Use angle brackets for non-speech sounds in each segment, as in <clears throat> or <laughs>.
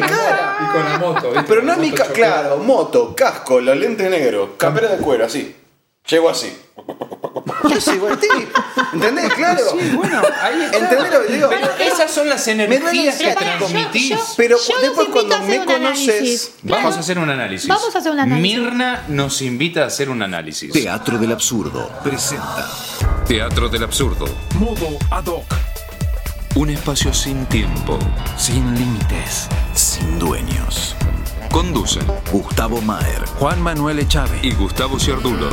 mi cara. Y con la moto. ¿viste? Pero no es mi cara. Claro, moto, casco, los lentes negros, campera de cuero, así. Llego así. ¿Qué soy, Guatí? ¿Entendés? Claro. Sí, bueno, ahí está. ¿Entendés lo que digo? Pero esas son las energías que Pero yo- transmitís. yo- Pero Yo los después cuando me conoces. Vamos a hacer un análisis. Vamos a hacer un análisis. Mirna nos invita a hacer un análisis. Teatro del Absurdo presenta Teatro del absurdo. Modo ad hoc, Un espacio sin tiempo. sin límites, sin dueños. Conducen Gustavo Maer, Juan Manuel Echave y Gustavo Ciardulo.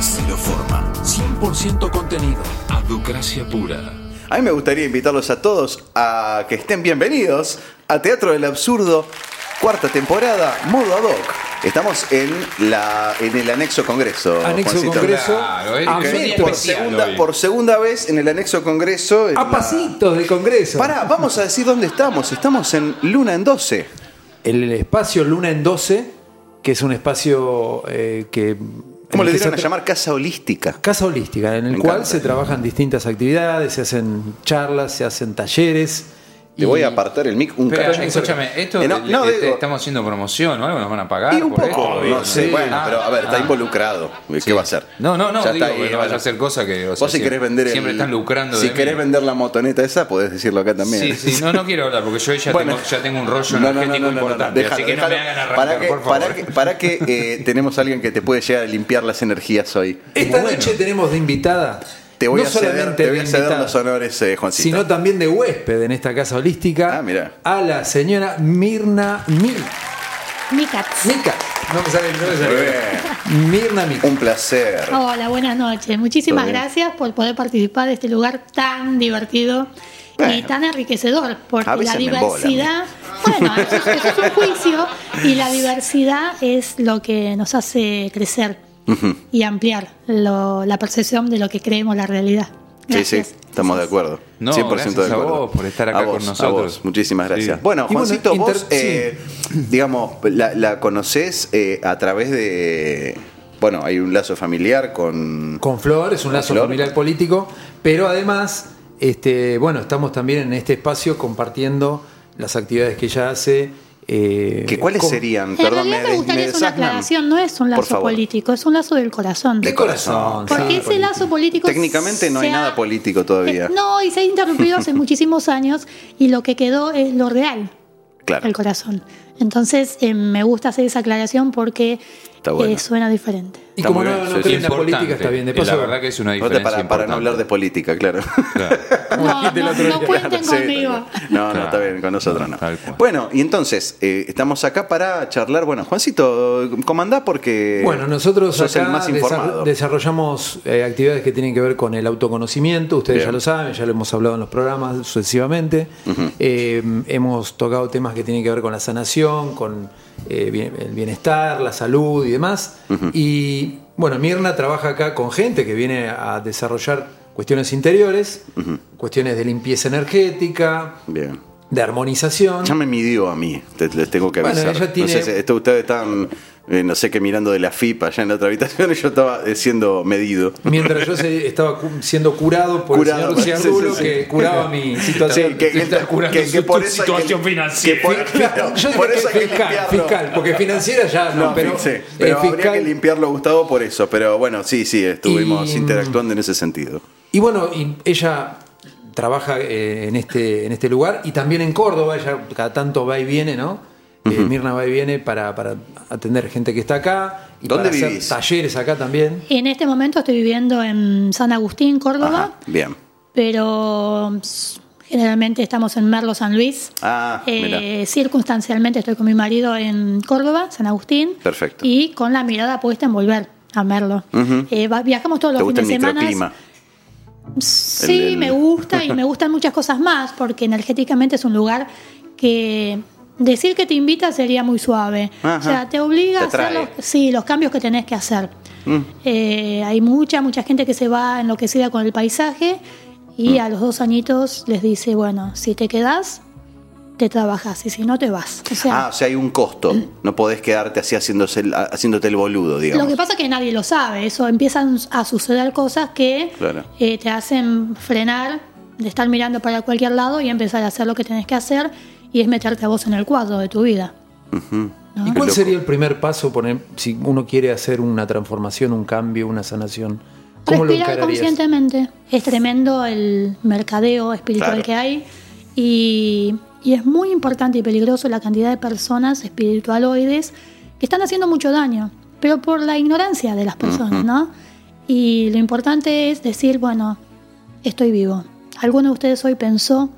Cero Forma, 100% contenido. Aducracia pura. A mí me gustaría invitarlos a todos a que estén bienvenidos a Teatro del Absurdo, cuarta temporada, modo ad hoc. Estamos en, la, en el anexo Congreso. Anexo Juancito. Congreso. Claro, es a, un día metros, Por especial segunda, hoy. por segunda vez en el anexo Congreso. en a la- pasitos de Congreso. Pará, vamos a decir dónde estamos. Estamos en Luna en 12. El espacio Luna en 12, que es un espacio eh, que. ¿Cómo en le el que dieron a tra- llamar? Casa holística. Casa holística, en el Me cual encanta. se trabajan distintas actividades, se hacen charlas, se hacen talleres. Te y- voy a apartar el mic un Pero, cacho. escúchame, esto Eh, no, le- no, le- digo- estamos haciendo promoción o algo, nos van a pagar. Y un por poco, esto? no sé, Sí. bueno, Ah, pero a ver, está ah. involucrado. ¿Qué va a hacer? No, no, no, Ya digo está no vaya a hacer cosas que. o sea, Vos si sie- querés vender el- Siempre están lucrando Si de querés mí. vender la motoneta esa, podés decirlo acá también. Sí, sí, no, no quiero hablar porque yo ya, Bueno. tengo, ya tengo un rollo No, no, no, energético no, no, no, importante. déjalo, así que no me hagan arrancar, para que, por favor. Para que, para que eh, tenemos a alguien que te puede llegar a limpiar las energías hoy. Esta noche tenemos de invitada. Te voy no a ceder, solamente te voy de a ceder invitada, los honores, eh, Juancito. sino también de huésped en esta casa holística. Ah. A la señora Mirna Mil. Mikats. Mica. No me sale, no me sale. Mirna Mica. Un placer. Hola, buenas noches. Muchísimas gracias por poder participar de este lugar tan divertido y tan enriquecedor, porque la embola, diversidad, bueno, eso, es- eso es un juicio, y la diversidad es lo que nos hace crecer y ampliar lo- la percepción de lo que creemos la realidad. Sí, sí, Gracias. estamos de acuerdo. No, 100% gracias de a acuerdo. vos por estar acá A con a nosotros. vos. Muchísimas gracias. Sí. Bueno, Juancito, vos, eh, digamos, la, la conocés eh, a través de. Bueno, hay un lazo familiar con. Con Flor, es un lazo Flor. familiar político, pero además, este, bueno, estamos también en este espacio compartiendo las actividades que ella hace. Eh, ¿Que ¿Cuáles con- serían? En Perdón, realidad me des- gustaría hacer una aclaración, no es un lazo político, es un lazo del corazón. De corazón. Porque sí, ese político. lazo político. Técnicamente no hay ha- nada político todavía. Eh, No, y se ha interrumpido hace <laughs> muchísimos años y lo que quedó es lo real, Claro. el corazón. Entonces eh, me gusta hacer esa aclaración porque Está bueno. eh, suena diferente. Y Está como muy no, bien, no sí, creen sí. en la política, está bien. De Y paso, la verdad que es una Aparte, diferencia para, para no importante. hablar de política, claro. Claro. <laughs> No, no, no cuenten Sí, conmigo. No, no, Claro. está bien, con nosotros no. Tal cual. Bueno, y entonces, eh, estamos acá para charlar. Bueno, Juancito, comandá porque. Bueno, nosotros sos acá el más desar- informado. desarrollamos eh, actividades que tienen que ver con el autoconocimiento, ustedes Bien. ya lo saben, ya lo hemos hablado en los programas sucesivamente. Eh, hemos tocado temas que tienen que ver con la sanación, con eh, bien- el bienestar, la salud y demás. Y bueno, Mirna trabaja acá con gente que viene a desarrollar cuestiones interiores, cuestiones de limpieza energética, Bien. de armonización. Ya me midió a mí, te- les tengo que Bueno, avisar. ella tiene- No sé si esto, ustedes están, eh, no sé qué, mirando de la FIP allá en la otra habitación y <laughs> yo estaba eh, siendo medido. Mientras yo se- estaba cu- siendo curado por Curado, el señor Ciardulo, <laughs> sí, sí, sí. que curaba mi situación. que, situación financiera. que por, eso hay que fiscal, limpiarlo. fiscal, porque financiera ya no, No, pero, eh, pero habría que limpiarlo, Gustavo, por eso. Pero bueno, sí, sí, estuvimos Y- interactuando en ese sentido. Y bueno, y ella trabaja eh, en este en este lugar y también en Córdoba, ella cada tanto va y viene, ¿no? Eh, Mirna va y viene para, para atender gente que está acá y ¿Dónde para vivís? hacer talleres acá también. En este momento estoy viviendo en San Agustín, Córdoba, Ajá, bien. pero generalmente estamos en Merlo, San Luis. Ah, Eh, circunstancialmente estoy con mi marido en Córdoba, San Agustín. Perfecto. Y con la mirada puesta en volver a Merlo. Eh, viajamos todos ¿Te los gusta fines de semana. Sí, El- el- me gusta y me <laughs> gustan muchas cosas más porque energéticamente es un lugar que decir que te invita sería muy suave. Ajá. O sea, te obliga Te a hacer los, sí, los cambios que tenés que hacer. Eh, hay mucha, mucha gente que se va enloquecida con el paisaje y a los dos añitos les dice, bueno, si te quedás, te trabajas y si no te vas. O sea, Ah, o sea, hay un costo. No podés quedarte así haciéndose el- haciéndote el boludo, digamos. Lo que pasa es que nadie lo sabe, eso empiezan a suceder cosas que Claro. eh, te hacen frenar de estar mirando para cualquier lado y empezar a hacer lo que tenés que hacer y es meterte a vos en el cuadro de tu vida. ¿no? ¿Y cuál sería el primer paso poner, si uno quiere hacer una transformación, un cambio, una sanación? ¿Cómo lo Respirar encararías? conscientemente. Es tremendo el mercadeo espiritual Claro. que hay y, y es muy importante y peligroso la cantidad de personas espiritualoides que están haciendo mucho daño, pero por la ignorancia de las personas, ¿no? Y lo importante es decir, bueno, estoy vivo. ¿Alguno de ustedes hoy pensó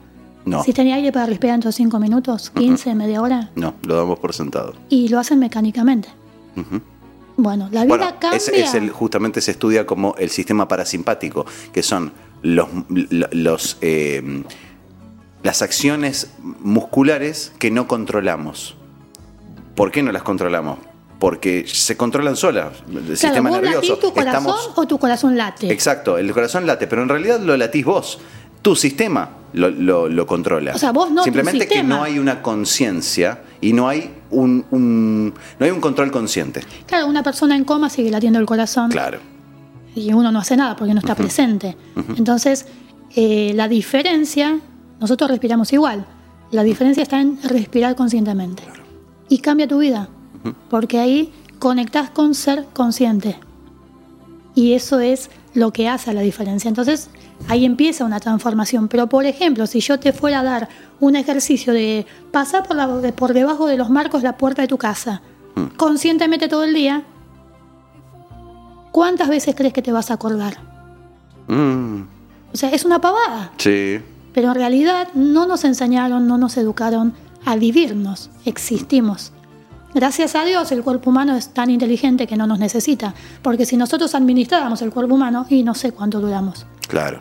No. si tenía aire para respirar dentro de 5 minutos, 15, media hora? No, lo damos por sentado. Y lo hacen mecánicamente. Bueno, la vida Bueno, cambia. es, es el, justamente se estudia como el sistema parasimpático, que son los, los eh, las acciones musculares que no controlamos. ¿Por qué no las controlamos? Porque se controlan solas. El Claro, sistema vos nervioso. latís tu corazón Estamos- o tu corazón late. Exacto, el corazón late, pero en realidad lo latís vos. Tu sistema lo, lo- lo controla. O sea, vos no, tu Simplemente que no hay una conciencia y no hay un, un- no hay un control consciente. Claro, una persona en coma sigue latiendo el corazón Claro. y uno no hace nada porque no está presente. Entonces, eh, la diferencia, nosotros respiramos igual, la diferencia está en respirar conscientemente. Y cambia tu vida, porque ahí conectás con ser consciente. Y eso es lo que hace la diferencia. Entonces, ahí empieza una transformación. Pero, por ejemplo, si yo te fuera a dar un ejercicio de pasar por, la- por debajo de los marcos la puerta de tu casa, conscientemente todo el día, ¿cuántas veces crees que te vas a acordar? Mm, O sea, es una pavada. sí. Pero en realidad no nos enseñaron, no nos educaron a vivirnos, existimos. Gracias a Dios el cuerpo humano es tan inteligente que no nos necesita, porque si nosotros administráramos el cuerpo humano, y no sé cuánto duramos. Claro.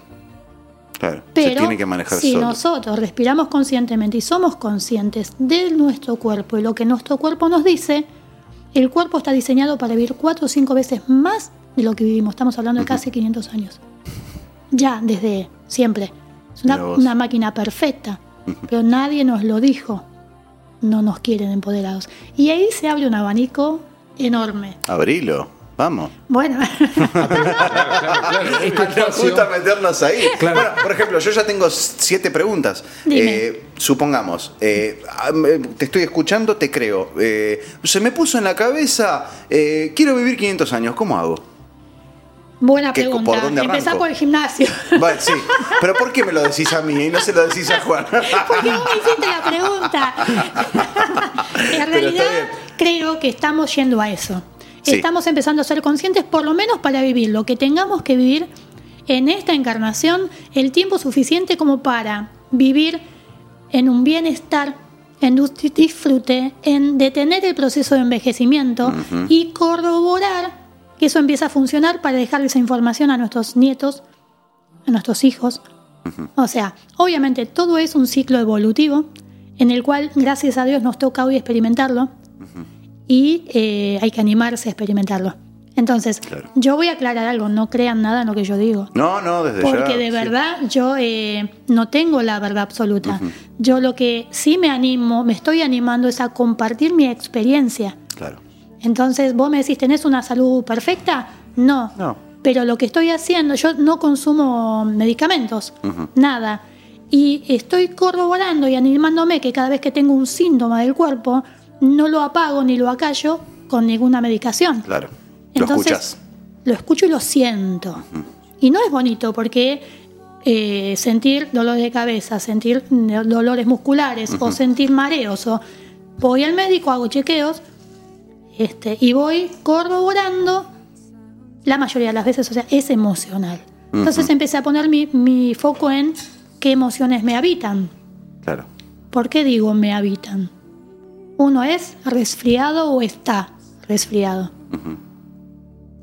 Claro. Pero se tiene que manejar si solo. nosotros respiramos conscientemente y somos conscientes de nuestro cuerpo y lo que nuestro cuerpo nos dice, el cuerpo está diseñado para vivir cuatro o cinco veces más de lo que vivimos. Estamos hablando de casi 500 años. Ya, desde siempre. Es una máquina perfecta, pero nadie nos lo dijo. No nos quieren empoderados. Y ahí se abre un abanico enorme. Abrilo. Vamos. Bueno, <laughs> Nos gusta meternos ahí. Claro. Bueno, por ejemplo, yo ya tengo siete preguntas. Dime. Eh, supongamos, eh, ah, te estoy escuchando, te creo. Eh, se me puso en la cabeza, eh, quiero vivir 500 años, ¿cómo hago? Buena ¿Qué- pregunta. por dónde Empezá por el gimnasio. <laughs> Vale, sí. Pero ¿por qué me lo decís a mí y no se lo decís a Juan? <laughs> Porque vos me hiciste la pregunta. <laughs> en realidad, creo que estamos yendo a eso. Sí. Estamos empezando a ser conscientes, por lo menos para vivir lo que tengamos que vivir en esta encarnación, el tiempo suficiente como para vivir en un bienestar, en un disfrute, en detener el proceso de envejecimiento y corroborar que eso empieza a funcionar para dejar esa información a nuestros nietos, a nuestros hijos. O sea, obviamente todo es un ciclo evolutivo en el cual, gracias a Dios, nos toca hoy experimentarlo y eh, hay que animarse a experimentarlo. Entonces, Claro. yo voy a aclarar algo, no crean nada en lo que yo digo. No, no, desde ya. Porque de sí. verdad yo eh, no tengo la verdad absoluta. Yo lo que sí me animo, me estoy animando es a compartir mi experiencia. Claro. Entonces, vos me decís, ¿tenés una salud perfecta? No. No. Pero lo que estoy haciendo, yo no consumo medicamentos, nada. Y estoy corroborando y animándome que cada vez que tengo un síntoma del cuerpo, no lo apago ni lo acallo con ninguna medicación. Claro. Lo Entonces, escuchas. Lo escucho y lo siento. Y no es bonito porque eh, sentir dolor de cabeza, sentir dolores musculares o sentir mareos o voy al médico, hago chequeos este, y voy corroborando la mayoría de las veces, o sea, es emocional. Entonces empecé a poner mi, mi foco en qué emociones me habitan. Claro. ¿Por qué digo me habitan? Uno es resfriado o está resfriado.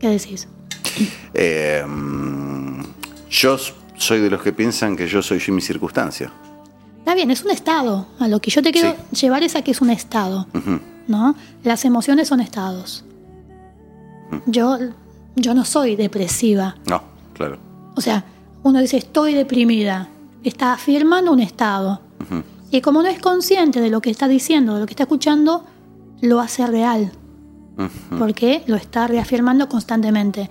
¿Qué decís? Eh, mm, yo soy de los que piensan que yo soy yo y mi circunstancia. Está bien, es un estado. A lo que yo te quiero llevar es a que es un estado. ¿No? Las emociones son estados. Yo, yo no soy depresiva. No, claro. O sea, uno dice estoy deprimida. Está afirmando un estado. Y como no es consciente de lo que está diciendo, de lo que está escuchando, lo hace real. Porque lo está reafirmando constantemente.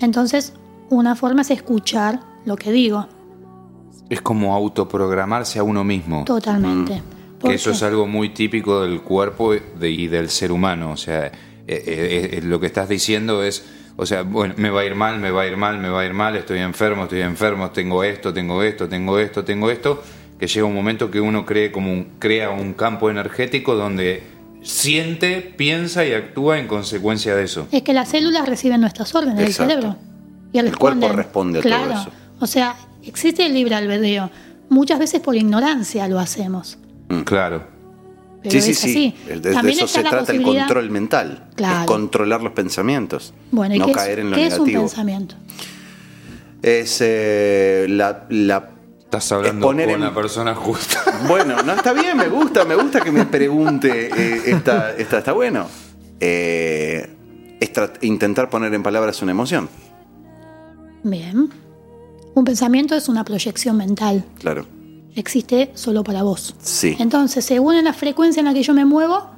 Entonces, una forma es escuchar lo que digo. Es como autoprogramarse a uno mismo. Totalmente. ¿Por que eso es algo muy típico del cuerpo de- y del ser humano. O sea, eh, eh, eh, lo que estás diciendo es, o sea, bueno, me va a ir mal, me va a ir mal, me va a ir mal, estoy enfermo, estoy enfermo, tengo esto, tengo esto, tengo esto, tengo esto, que llega un momento que uno cree como un, crea un campo energético donde siente, piensa y actúa en consecuencia de eso. Es que las células reciben nuestras órdenes del cerebro. Y El cuerpo responde a todo claro. eso. O sea, existe el libre albedrío. Muchas veces por ignorancia lo hacemos. Claro. Pero sí, sí, es sí. así. De, eso se trata el control mental. Claro. Es controlar los pensamientos. Bueno, ¿y no qué, caer es, en lo qué es un negativo. pensamiento? Es eh, la, la- Estás hablando con en- la persona justa. <laughs> Bueno, no está bien, me gusta, me gusta que me pregunte. eh, esta, esta- está bueno. Eh, es intentar poner en palabras una emoción. Bien. Un pensamiento es una proyección mental. Claro. Existe solo para vos. Sí. Entonces, según la frecuencia en la que yo me muevo,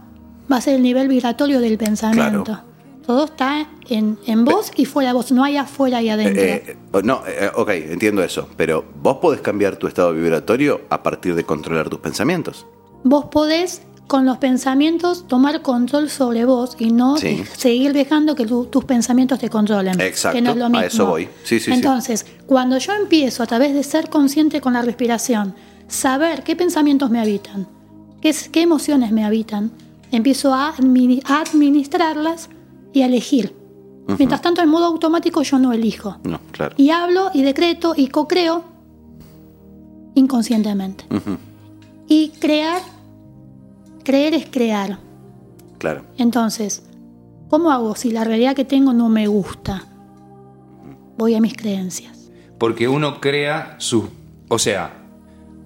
va a ser el nivel vibratorio del pensamiento. Claro. Todo está en, en vos y fuera de vos, no hay afuera y adentro. Eh, eh, no, eh, ok, entiendo eso. Pero vos podés cambiar tu estado vibratorio a partir de controlar tus pensamientos. Vos podés con los pensamientos tomar control sobre vos y no Sí. seguir dejando que tu- tus pensamientos te controlen. Exacto, que no es lo a mismo. eso voy. Sí, sí, sí. Entonces, cuando yo empiezo a través de ser consciente con la respiración, saber qué pensamientos me habitan, qué, es- qué emociones me habitan, empiezo a, admini- a administrarlas y a elegir. Mientras tanto, en modo automático yo no elijo. No, claro. Y hablo y decreto y co-creo inconscientemente. Y crear, creer es crear. Claro. Entonces, ¿cómo hago si la realidad que tengo no me gusta? Voy a mis creencias. Porque uno crea su... O sea,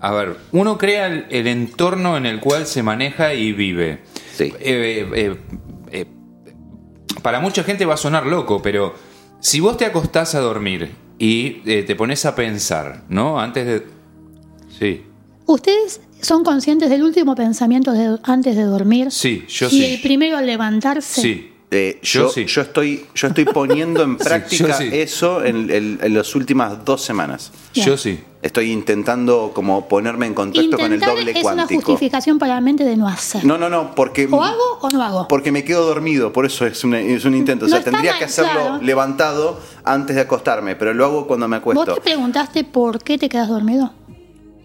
a ver, uno crea el, el entorno en el cual se maneja y vive. Sí. Eh, eh, eh, eh, para mucha gente va a sonar loco, pero si vos te acostás a dormir y eh, te pones a pensar, ¿no? Antes de... Sí, ¿Ustedes son conscientes del último pensamiento de- antes de dormir? sí, yo y sí. el primero al levantarse. Sí. Eh, Yo yo, sí. yo estoy, yo estoy poniendo en <laughs> práctica sí. eso en, en- en las últimas dos semanas. Yo sí. Estoy intentando como ponerme en contacto con el doble es una cuántico. justificación para la mente de no hacer. No, no, no, porque ¿O hago o no hago? porque me quedo dormido, por eso es un, es un intento. O No sea, tendría mal, que hacerlo claro. levantado antes de acostarme, pero lo hago cuando me ¿Vos acuesto. te preguntaste por qué te quedas dormido?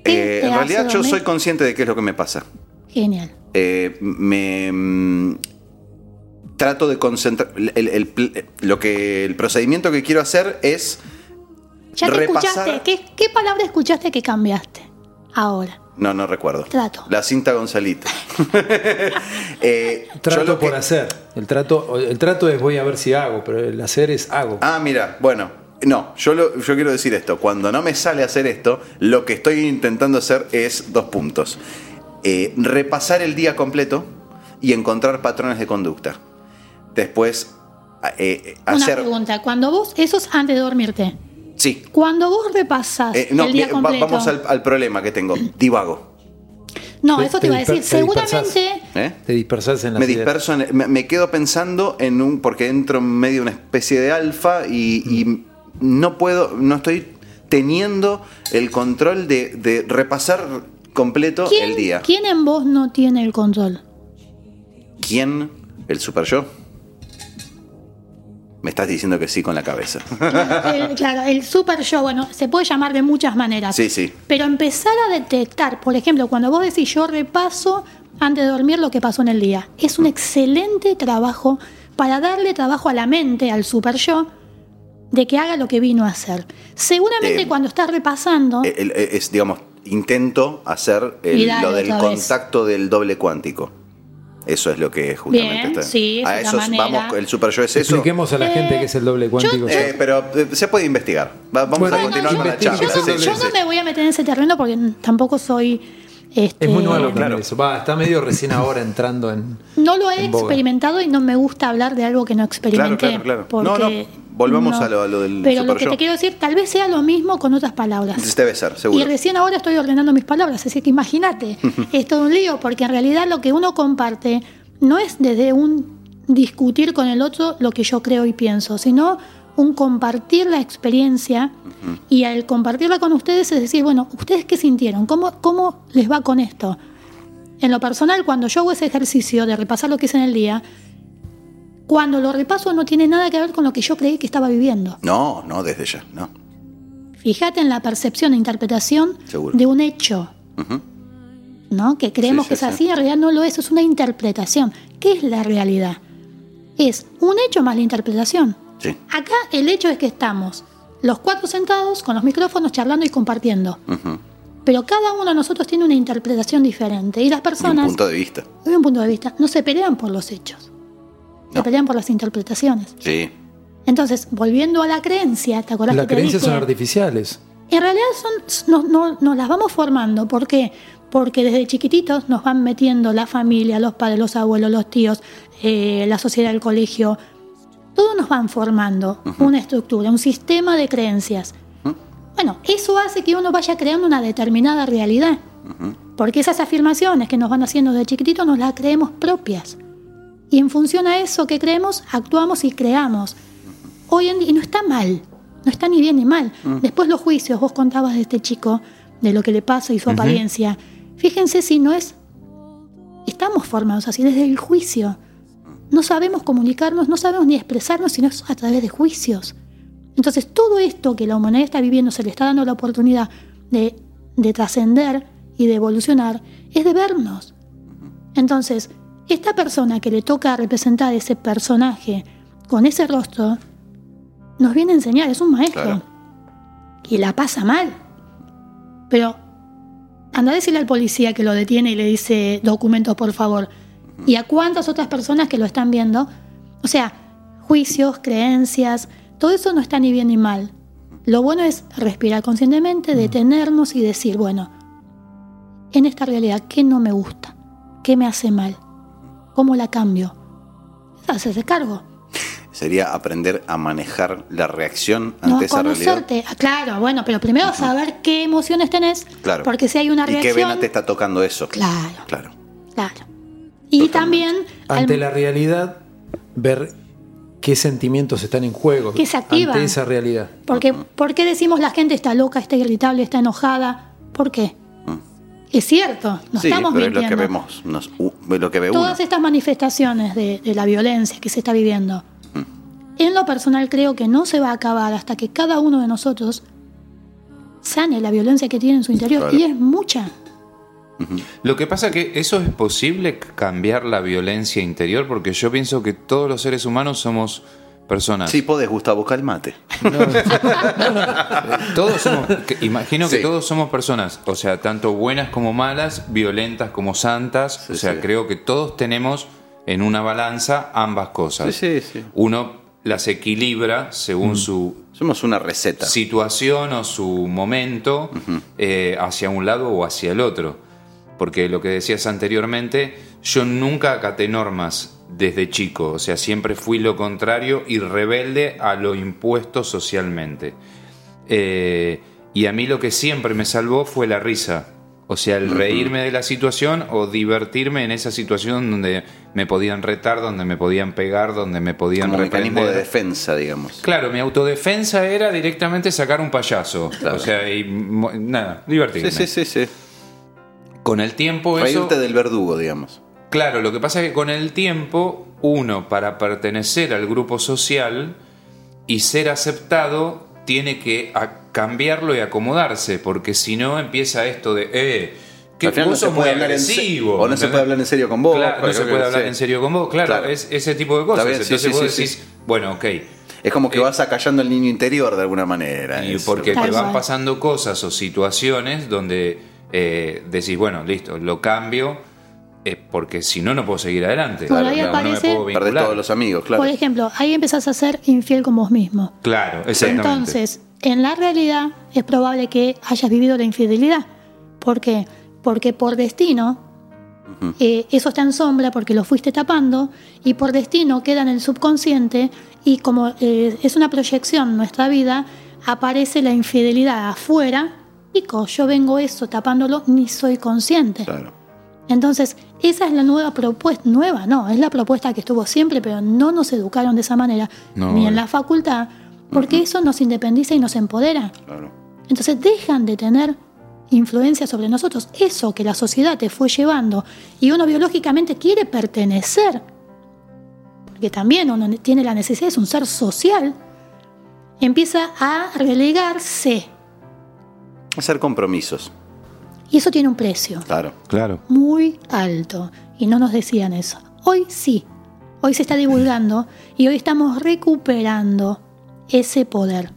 ¿Qué Eh, en hace realidad yo dormir? soy consciente de qué es lo que me pasa. Genial. Eh, me mm, trato de concentrar el, el pl- lo que el procedimiento que quiero hacer es Ya te repasar- escuchaste. ¿Qué, ¿Qué palabra escuchaste que cambiaste? Ahora. no no recuerdo Trato. la cinta Gonzalito <laughs> <laughs> Eh, yo Trato que- por hacer. El trato, el trato es voy a ver si hago, pero el hacer es hago. Ah, mira, bueno, no, yo, lo- yo quiero decir esto. Cuando no me sale hacer esto, lo que estoy intentando hacer es dos puntos. Eh, repasar el día completo y encontrar patrones de conducta. Después, eh, Una hacer... pregunta. Cuando vos, eso es antes de dormirte. Sí. Cuando vos repasás Eh, no, el día completo. vamos al, al problema que tengo. Divago. No, Te- eso te te iba a decir. te. Seguramente. ¿eh? Te dispersas en la Me disperso, en- me, me quedo pensando en un. porque entro en medio de una especie de alfa y, y no puedo. no estoy teniendo el control de, de repasar completo ¿quién, el día. ¿Quién en vos no tiene el control? ¿Quién? ¿El super yo? Me estás diciendo que sí con la cabeza. <laughs> El- claro, el super yo, bueno, se puede llamar de muchas maneras. Sí, sí. Pero empezar a detectar, por ejemplo, cuando vos decís yo repaso antes de dormir lo que pasó en el día, es un excelente trabajo para darle trabajo a la mente, al super yo, de que haga lo que vino a hacer. Seguramente Eh, cuando estás repasando, El- el- es, digamos, intento hacer el- lo del vez. contacto del doble cuántico. Eso es lo que justamente Bien, está. sí, a es eso vamos, el super yo es eso. Expliquemos a la Eh, gente qué es el doble cuántico. Eh, pero eh, se puede investigar. Va- vamos Bueno, a continuar con la charla. es Sí, yo sí, no sí. me voy a meter en ese terreno porque tampoco soy... Este, es muy nuevo claro. eso. Va, está medio recién ahora entrando en. No lo he experimentado y no me gusta hablar de algo que no experimenté. Claro, claro, claro. porque No, no, volvamos a lo- a lo del Pero super lo que yo. te quiero decir, tal vez sea lo mismo con otras palabras. Debe ser, Y seguro. recién ahora estoy ordenando mis palabras, así que imagínate, <laughs> es todo un lío, porque en realidad lo que uno comparte no es desde un discutir con el otro lo que yo creo y pienso, sino un compartir la experiencia y al compartirla con ustedes es decir, bueno, ¿ustedes qué sintieron? ¿Cómo, cómo les va con esto? En lo personal, cuando yo hago ese ejercicio de repasar lo que hice en el día, cuando lo repaso no tiene nada que ver con lo que yo creí que estaba viviendo. No, no, desde ya, no. Fíjate en la percepción e interpretación Seguro. de un hecho. ¿no? Que creemos Sí, que sí, es sí. así, en realidad no lo es, es una interpretación. ¿Qué es la realidad? Es un hecho más la interpretación. Sí. Acá el hecho es que estamos los cuatro sentados con los micrófonos charlando y compartiendo. Ujú. Pero cada uno de nosotros tiene una interpretación diferente y las Y un personas, punto de vista. un punto de vista, no se pelean por los hechos, se pelean por las interpretaciones. Sí. Entonces, volviendo a la creencia, ¿te acordás Las que te creencias dije? son artificiales. En realidad son, no, no- nos las vamos formando. ¿Por qué? Porque desde chiquititos nos van metiendo la familia, los padres, los abuelos, los tíos, eh, la sociedad del colegio. Todos nos van formando una estructura, un sistema de creencias. Bueno, eso hace que uno vaya creando una determinada realidad. Porque esas afirmaciones que nos van haciendo desde chiquititos nos las creemos propias. Y en función a eso que creemos, actuamos y creamos. Hoy en día, y no está mal, no está ni bien ni mal. Después los juicios, vos contabas de este chico, de lo que le pasa y su apariencia. Fíjense si no es... Estamos formados así desde el juicio. No sabemos comunicarnos, no sabemos ni expresarnos, sino es a través de juicios. Entonces todo esto que la humanidad está viviendo, se le está dando la oportunidad de, de trascender y de evolucionar, es de vernos. Entonces, esta persona que le toca representar ese personaje con ese rostro, nos viene a enseñar, es un maestro. Claro. Y la pasa mal. Pero anda a decirle al policía que lo detiene y le dice documentos, por favor. ¿Y a cuántas otras personas que lo están viendo? O sea, juicios, creencias, todo eso no está ni bien ni mal. Lo bueno es respirar conscientemente, detenernos y decir, bueno, en esta realidad, ¿qué no me gusta? ¿Qué me hace mal? ¿Cómo la cambio? Hacerse cargo. Sería aprender a manejar la reacción No ante a esa realidad. conocerte. Ah, Claro, bueno, pero primero saber qué emociones tenés. Claro. Porque si hay una ¿Y reacción. qué vena te está tocando eso? Claro, Claro. claro. Y Totalmente. también. al- Ante la realidad, ver qué sentimientos están en juego. Que se activan. Ante esa realidad. Porque, ¿Por qué decimos la gente está loca, está irritable, está enojada? ¿Por qué? Es cierto, nos Mm. sí, estamos pero es mintiendo. lo que vemos, nos- lo que ve uno. Todas estas manifestaciones de, de la violencia que se está viviendo, Mm. en lo personal creo que no se va a acabar hasta que cada uno de nosotros sane la violencia que tiene en su interior. Claro. Y es mucha. Lo que pasa que eso es posible cambiar la violencia interior porque yo pienso que todos los seres humanos somos personas. Sí, podés, Gustavo, calmate. <laughs> Todos somos, que- imagino que Sí. todos somos personas, o sea, tanto buenas como malas, violentas como santas, Sí, o sea, sí. creo que todos tenemos en una balanza ambas cosas. Sí, sí, sí. Uno las equilibra según su Somos una receta. situación o su momento eh, hacia un lado o hacia el otro. Porque lo que decías anteriormente, yo nunca acaté normas desde chico, o sea, siempre fui lo contrario y rebelde a lo impuesto socialmente. Eh, y a mí lo que siempre me salvó fue la risa. O sea, el reírme de la situación o divertirme en esa situación donde me podían retar, donde me podían pegar, donde me podían Como mecanismo de reprender. defensa, digamos. Claro, mi autodefensa era directamente sacar un payaso. Claro. O sea, y nada, divertirme. Sí, sí, sí, sí. Con el tiempo eso... Reírte del verdugo, digamos. Claro, lo que pasa es que con el tiempo, uno, para pertenecer al grupo social y ser aceptado, tiene que cambiarlo y acomodarse, porque si no empieza esto de, eh, que vos no sos muy agresivo. o no se puede hablar en serio con vos, Claro, no se puede hablar sé. en serio con vos, claro, Claro. es ese tipo de cosas. Bien, Entonces sí, vos sí, decís, sí. bueno, ok. Es como que Eh, vas acallando el niño interior de alguna manera. Y Es- porque Tal te van pasando cosas o situaciones donde eh, decís, bueno, listo, lo cambio, eh, porque si no, no puedo seguir adelante. Por ahí no me aparece- puedo todos los amigos, claro. Por ejemplo, ahí empezás a ser infiel con vos mismo. Claro, exactamente. Entonces, en la realidad es probable que hayas vivido la infidelidad. ¿Por qué? Porque por destino, eh, eso está en sombra porque lo fuiste tapando y por destino queda en el subconsciente y como eh, es una proyección en nuestra vida, aparece la infidelidad afuera y co, yo vengo eso tapándolo, ni soy consciente. Claro. Entonces, esa es la nueva propuesta, nueva no, es la propuesta que estuvo siempre, pero no nos educaron de esa manera, No, ni en la facultad, porque eso nos independiza y nos empodera. Claro. Entonces dejan de tener influencia sobre nosotros. Eso que la sociedad te fue llevando y uno biológicamente quiere pertenecer, porque también uno tiene la necesidad, es un ser social, empieza a relegarse. Hacer compromisos, Y eso tiene un precio claro. Claro. muy alto. Y no nos decían eso. Hoy sí. Hoy se está divulgando y hoy estamos recuperando ese poder.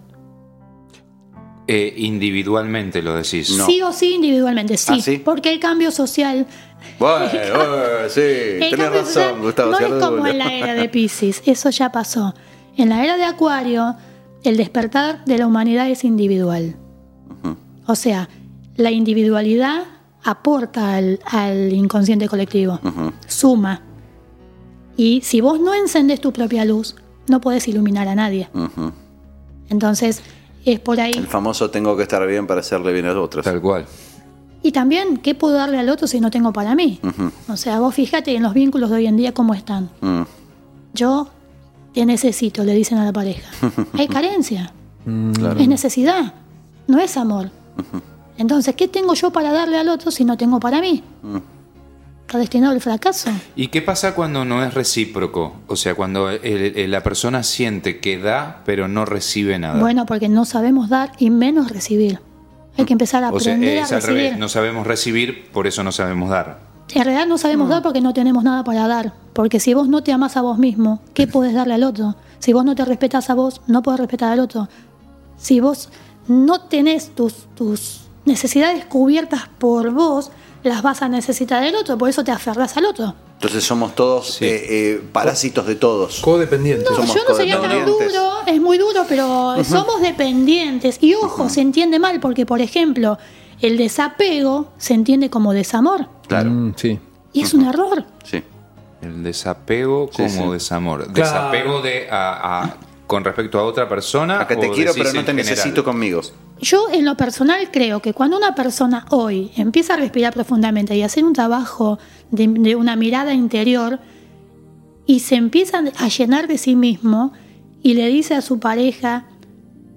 Eh, individualmente lo decís. No. Sí o sí individualmente, sí. ¿Ah, sí? Porque el cambio social, <laughs> Bueno, bueno, sí, tenés razón, social Gustavo. no es como en la era de Pisces, eso ya pasó. En la era de Acuario, el despertar de la humanidad es individual. O sea, la individualidad aporta al, al inconsciente colectivo, suma. Y si vos no encendes tu propia luz, no podés iluminar a nadie. Entonces, es por ahí. El famoso tengo que estar bien para hacerle bien a los otros. Tal cual. Y también, ¿qué puedo darle al otro si no tengo para mí? O sea, vos fíjate en los vínculos de hoy en día cómo están. Mm, Yo te necesito, le dicen a la pareja. <laughs> Hay carencia, claro. es necesidad, no es amor. Entonces, ¿qué tengo yo para darle al otro si no tengo para mí? ¿Está destinado al fracaso? ¿Y qué pasa cuando no es recíproco? O sea, cuando el- el- la persona siente que da, pero no recibe nada. Bueno, porque no sabemos dar y menos recibir. Hay que empezar a o sea, aprender es a al revés. recibir. No sabemos recibir, por eso no sabemos dar. En realidad no sabemos dar porque no tenemos nada para dar. Porque si vos no te amás a vos mismo, ¿qué podés darle al otro? Si vos no te respetás a vos, no podés respetar al otro. Si vos no tenés tus, tus necesidades cubiertas por vos, las vas a necesitar del otro. Por eso te aferras al otro. Entonces somos todos Sí. eh, eh, parásitos de todos. Codependientes. No, Somos yo no sería tan duro, es muy duro, pero somos dependientes. Y ojo, se entiende mal porque, por ejemplo, el desapego se entiende como desamor. Claro, Mm, sí. Y es un error. sí. El desapego como sí. desamor. Claro. Desapego de a, a- con respecto a otra persona. A que te o quiero, pero no te general? necesito conmigo. Yo en lo personal creo que cuando una persona hoy empieza a respirar profundamente y hacer un trabajo de, de una mirada interior y se empieza a llenar de sí mismo y le dice a su pareja,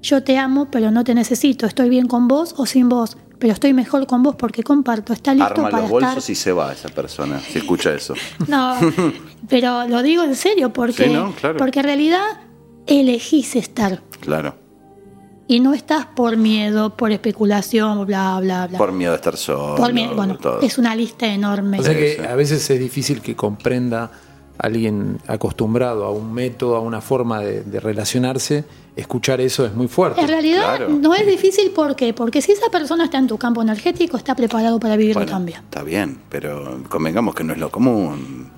yo te amo pero no te necesito, estoy bien con vos o sin vos, pero estoy mejor con vos porque comparto, está listo Arma para los bolsos estar... y se va esa persona, si escucha eso. <laughs> No, pero lo digo en serio porque, Sí, no, claro. porque en realidad elegís estar Claro. Y no estás por miedo, por especulación, bla, bla, bla. Por miedo a estar solo. Por miedo, bueno, todo. es una lista enorme. O sea que a veces es difícil que comprenda alguien acostumbrado a un método, a una forma de, de relacionarse, escuchar eso es muy fuerte. En realidad Claro. no es difícil ¿por qué? porque si esa persona está en tu campo energético, está preparado para vivirlo Bueno, también. Está bien, pero convengamos que no es lo común,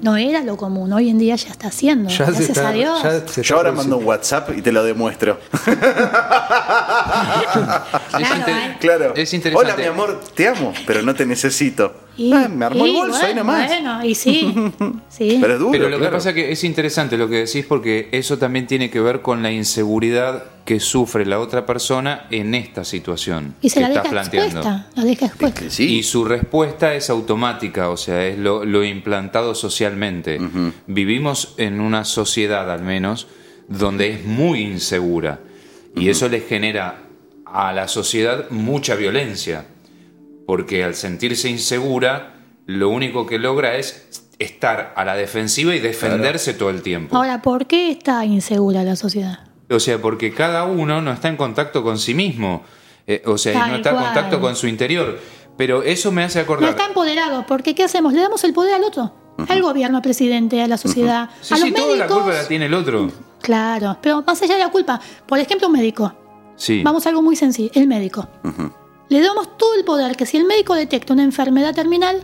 No era lo común, hoy en día ya está haciendo. Ya se Gracias está- a Dios. ya se Yo ahora mando un WhatsApp y te lo demuestro. Claro, inter- ¿eh? Claro. Es interesante. Hola, mi amor, te amo, pero no te necesito. Y- Ah, me armó el bolso ahí bueno, nomás. Bueno, y sí, <laughs> sí. Pero es duro. Pero lo que pasa es que es interesante lo que decís porque eso también tiene que ver con la inseguridad que sufre la otra persona en esta situación y se que la estás planteando. expuesta, la deja Es expuesta. que sí. Y su respuesta es automática, o sea, es lo, lo implantado socialmente. Vivimos en una sociedad, al menos, donde es muy insegura. Y eso le genera a la sociedad mucha violencia. Porque al sentirse insegura, lo único que logra es estar a la defensiva y defenderse todo el tiempo. Ahora, ¿por qué está insegura la sociedad? O sea, porque cada uno no está en contacto con sí mismo. Eh, o sea, Tal no está en contacto con su interior. Pero eso me hace No acordar. está empoderado, porque ¿qué hacemos? Le damos el poder al otro, al gobierno, al presidente, a la sociedad, Sí, a los sí, toda la culpa la tiene el otro. Claro, pero más allá de la culpa, por ejemplo, un médico. Sí. Vamos a algo muy sencillo, el médico. Le damos todo el poder que si el médico detecta una enfermedad terminal,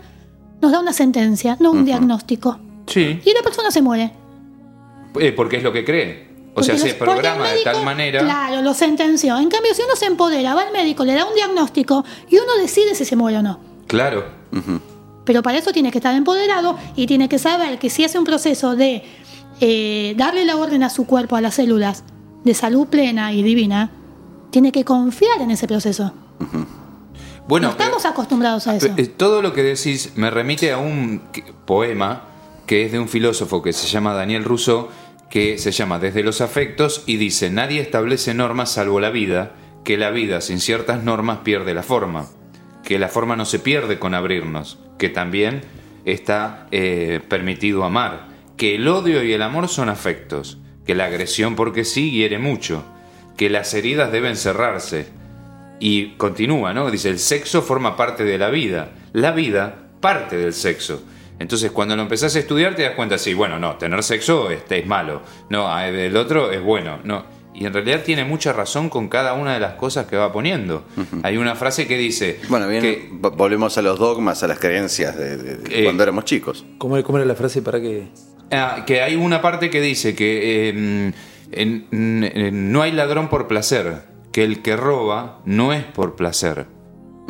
nos da una sentencia, no un diagnóstico. Sí. Y la persona se muere. Eh, porque es lo que cree. O sea, Porque se los- programa de tal manera. Claro, lo sentenció. En cambio, si uno se empodera, va al médico, le da un diagnóstico y uno decide si se muere o no. Claro. Pero para eso tiene que estar empoderado y tiene que saber que si hace un proceso de eh, darle la orden a su cuerpo, a las células, de salud plena y divina, tiene que confiar en ese proceso. Bueno, no estamos eh, acostumbrados a eso. eh, todo lo que decís me remite a un poema que es de un filósofo que se llama Daniel Rousseau, que se llama Desde los afectos y dice, nadie establece normas salvo la vida, que la vida sin ciertas normas pierde la forma. que la forma no se pierde con abrirnos, que también está eh, permitido amar, que el odio y el amor son afectos, que la agresión porque sí hiere mucho, que las heridas deben cerrarse. Y continúa, ¿no? Dice, el sexo forma parte de la vida, la vida parte del sexo. Entonces cuando lo empezás a estudiar te das cuenta, sí, bueno, no, tener sexo este, es malo, no, el otro es bueno, no. Y en realidad tiene mucha razón con cada una de las cosas que va poniendo. Hay una frase que dice... Bueno, bien, que, vo- volvemos a los dogmas, a las creencias de, de- de Eh, cuando éramos chicos. ¿Cómo, cómo era la frase para que.? Ah, que hay una parte que dice que eh, en- en- no hay ladrón por placer, que el que roba no es por placer,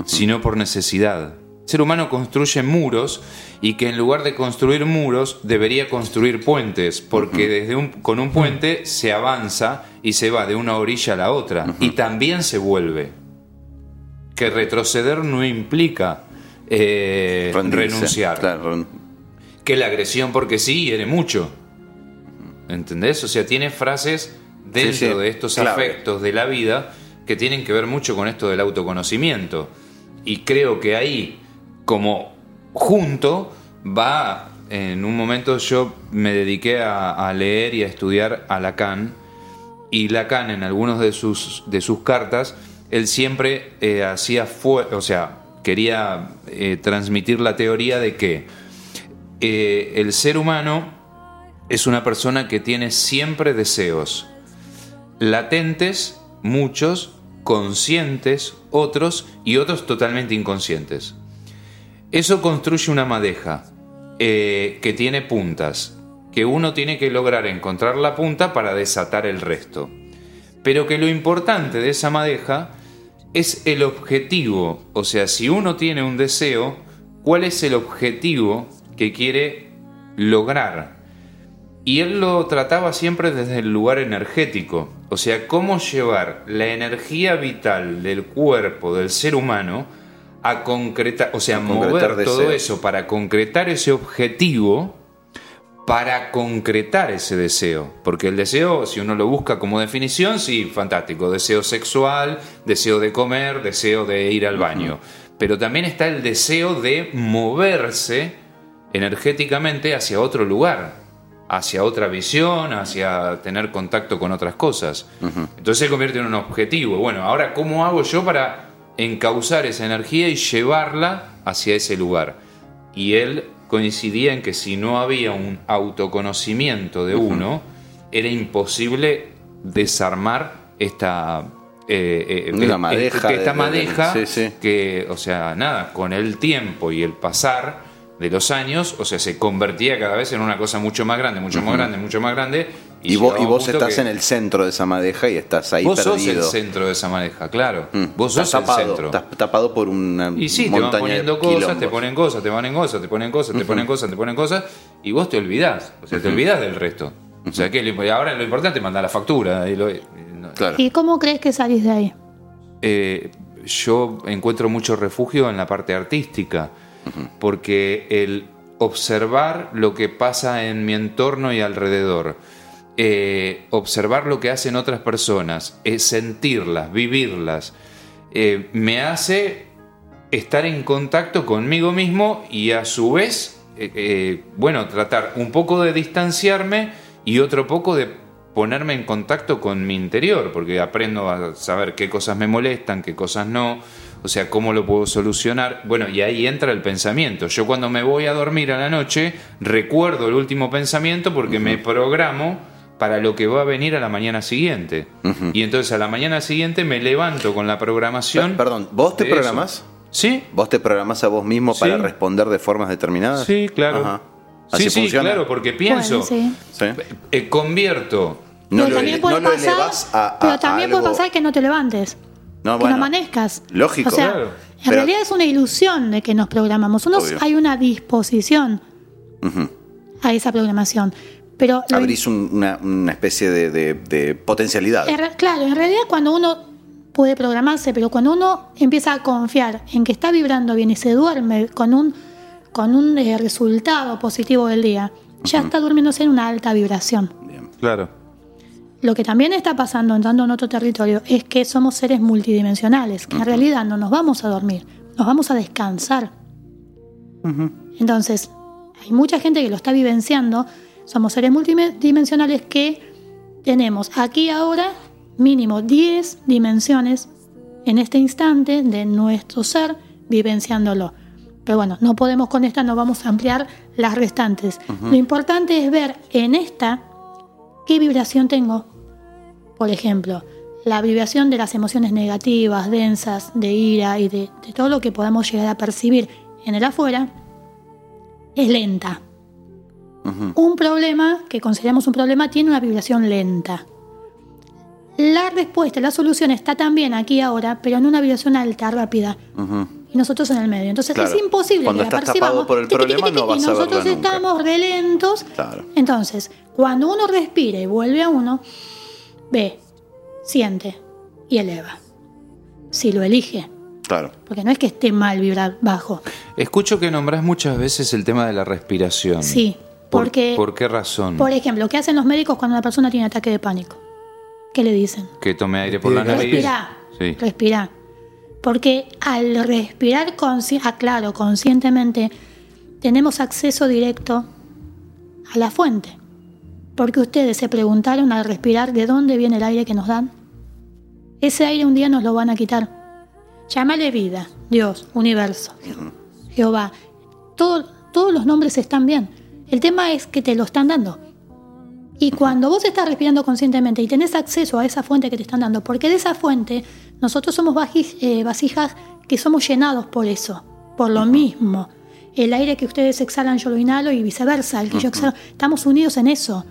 sino por necesidad. El ser humano construye muros y que en lugar de construir muros debería construir puentes, porque desde un, con un puente se avanza y se va de una orilla a la otra y también se vuelve. Que retroceder no implica eh, renunciar Claro, que la agresión porque sí hiere mucho. ¿Entendés? O sea, tiene frases dentro Sí, sí, de estos clave. afectos de la vida que tienen que ver mucho con esto del autoconocimiento. Y creo que ahí, como junto, va, en un momento yo me dediqué a, a leer y a estudiar a Lacan, y Lacan en algunos de sus, de sus cartas, él siempre eh, hacía, fue, o sea, quería eh, transmitir la teoría de que eh, el ser humano es una persona que tiene siempre deseos, latentes, muchos, conscientes, otros y otros totalmente inconscientes. Eso construye una madeja eh, que tiene puntas, que uno tiene que lograr encontrar la punta para desatar el resto. Pero que lo importante de esa madeja es el objetivo, o sea, si uno tiene un deseo, ¿cuál es el objetivo que quiere lograr? Y él lo trataba siempre desde el lugar energético, o sea, cómo llevar la energía vital del cuerpo del ser humano a concretar, o sea, mover todo eso para concretar ese objetivo, para concretar ese deseo. Porque el deseo, si uno lo busca como definición, sí, fantástico, deseo sexual, deseo de comer, deseo de ir al baño. Pero también está el deseo de moverse energéticamente hacia otro lugar, hacia otra visión, hacia tener contacto con otras cosas. Entonces se convierte en un objetivo. Bueno, ahora, ¿cómo hago yo para encauzar esa energía y llevarla hacia ese lugar? Y él coincidía en que si no había un autoconocimiento de uno, era imposible desarmar esta... eh, eh, eh, madeja esta de- de- madeja sí, sí. que, o sea, nada, con el tiempo y el pasar de los años, o sea, se convertía cada vez en una cosa mucho más grande, mucho más grande, mucho más grande. Y, vos, y vos estás que en el centro de esa madeja y estás ahí Vos sos perdido. el centro de esa madeja, claro. Mm. Vos sos estás tapado, el centro. Estás tapado por una Y sí, te van poniendo cosas, te ponen cosas, te ponen cosas, te ponen cosas, te ponen cosas, te ponen cosas, y vos te olvidás. O sea, te olvidás del resto. O sea, que lo- ahora lo importante es mandar la factura. Y lo- y no- Claro. ¿Y cómo crees que salís de ahí? eh, yo encuentro mucho refugio en la parte artística, porque el observar lo que pasa en mi entorno y alrededor, eh, observar lo que hacen otras personas, eh, sentirlas, vivirlas, eh, me hace estar en contacto conmigo mismo y a su vez, eh, bueno, tratar un poco de distanciarme y otro poco de ponerme en contacto con mi interior, porque aprendo a saber qué cosas me molestan, qué cosas no, o sea, cómo lo puedo solucionar. Bueno, y ahí entra el pensamiento. Yo cuando me voy a dormir a la noche, recuerdo el último pensamiento porque me programo para lo que va a venir a la mañana siguiente. Y entonces a la mañana siguiente me levanto con la programación. Per- Perdón, ¿vos te eso. programás? Sí, ¿Vos te programás a vos mismo para responder de formas determinadas? Sí, claro. Ajá. ¿Así Sí, sí, funciona? claro, porque pienso, Bueno, sí. Eh, convierto. No pero lo, también puede no pasar, a, a- pero a también algo- puede pasar que no te levantes, No, que bueno, no amanezcas. lógico. O sea, Claro. en Pero- realidad es una ilusión de que nos programamos. Uno, Obvio. hay una disposición a esa programación. Pero Abrís un- una, una especie de, de- de potencialidad. En claro, en realidad cuando uno puede programarse, pero cuando uno empieza a confiar en que está vibrando bien y se duerme con un, con un eh, resultado positivo del día, ya está durmiéndose en una alta vibración. Bien. Claro. Lo que también está pasando entrando en otro territorio es que somos seres multidimensionales, que en realidad no nos vamos a dormir. nos vamos a descansar. Entonces, hay mucha gente que lo está vivenciando. Somos seres multidimensionales que tenemos aquí ahora mínimo 10 dimensiones en este instante de nuestro ser vivenciándolo. Pero bueno, no podemos con esta, no vamos a ampliar las restantes. Lo importante es ver en esta qué vibración tengo. Por ejemplo, la vibración de las emociones negativas, densas, de ira y de, de todo lo que podamos llegar a percibir en el afuera, es lenta. Un problema que consideramos un problema tiene una vibración lenta. La respuesta, la solución está también aquí ahora, pero en una vibración alta, rápida. Y nosotros en el medio. Entonces Claro. es imposible Cuando que estás tapado percibamos. por el tiqui, tiqui, problema, tiqui, no vas y a verlo nosotros nunca. estamos re lentos. Claro. Entonces, cuando uno respira y vuelve a uno, ve, siente y eleva. Si lo elige. Claro. Porque no es que esté mal vibrar bajo. Escucho que nombrás muchas veces el tema de la respiración. Sí, ¿Por- porque, ¿Por qué razón? por ejemplo, ¿qué hacen los médicos cuando una persona tiene ataque de pánico? ¿Qué le dicen? Que tome aire por la nariz. Respira. Sí. Respira. Porque al respirar, consci- ah, claro, conscientemente, tenemos acceso directo a la fuente. Porque ustedes se preguntaron al respirar de dónde viene el aire que nos dan. Ese aire un día nos lo van a quitar. Llámale vida, Dios, universo, Jehová. Todo- todos los nombres están bien. El tema es que te lo están dando. Y cuando vos estás respirando conscientemente y tenés acceso a esa fuente que te están dando, porque de esa fuente nosotros somos eh, vasijas que somos llenados por eso, por lo mismo. El aire que ustedes exhalan yo lo inhalo y viceversa, el que yo exhalo, estamos unidos en eso.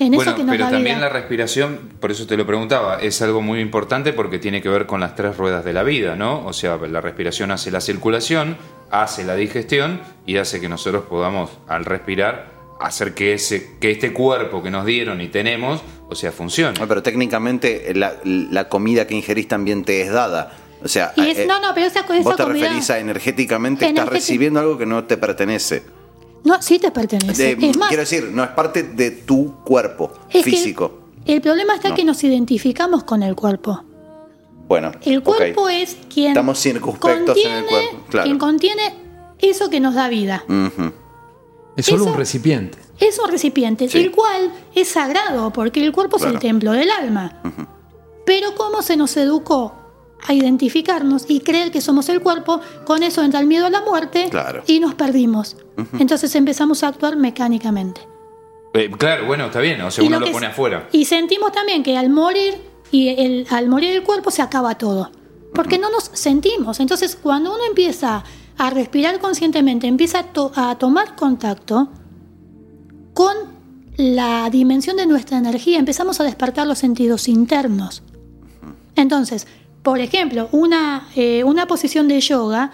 En eso que nos pero da también vida. la respiración, por eso te lo preguntaba, es algo muy importante porque tiene que ver con las tres ruedas de la vida, ¿no? O sea, la respiración hace la circulación, hace la digestión y hace que nosotros podamos, al respirar, hacer que, ese, que este cuerpo que nos dieron y tenemos, o sea, funcione. No, pero técnicamente la, la comida que ingerís también te es dada. O sea, Y es- eh, no, no, pero esa, esa vos te comida- referís a energéticamente, estás recibiendo algo que no te pertenece. No, sí te pertenece. De- es más, quiero decir, no es parte de tu cuerpo físico. el problema está No. que nos identificamos con el cuerpo. Bueno, El cuerpo es quien Estamos circunspectos en el contiene- cuerpo, claro. quien contiene eso que nos da vida. Ujú. Es solo Eso- un recipiente. Es un recipiente, Sí. el cual es sagrado, porque el cuerpo es el templo del alma. Pero cómo se nos educó a identificarnos y creer que somos el cuerpo, con eso entra el miedo a la muerte Claro. y nos perdimos. Entonces empezamos a actuar mecánicamente. Eh, claro, bueno, está bien, o sea, Y uno lo lo pone es- afuera. Y sentimos también que al morir y el, al morir el cuerpo se acaba todo. Porque no nos sentimos. Entonces, cuando uno empieza a respirar conscientemente, empieza a, to- a tomar contacto con la dimensión de nuestra energía, empezamos a despertar los sentidos internos. Entonces, por ejemplo, una, eh, una posición de yoga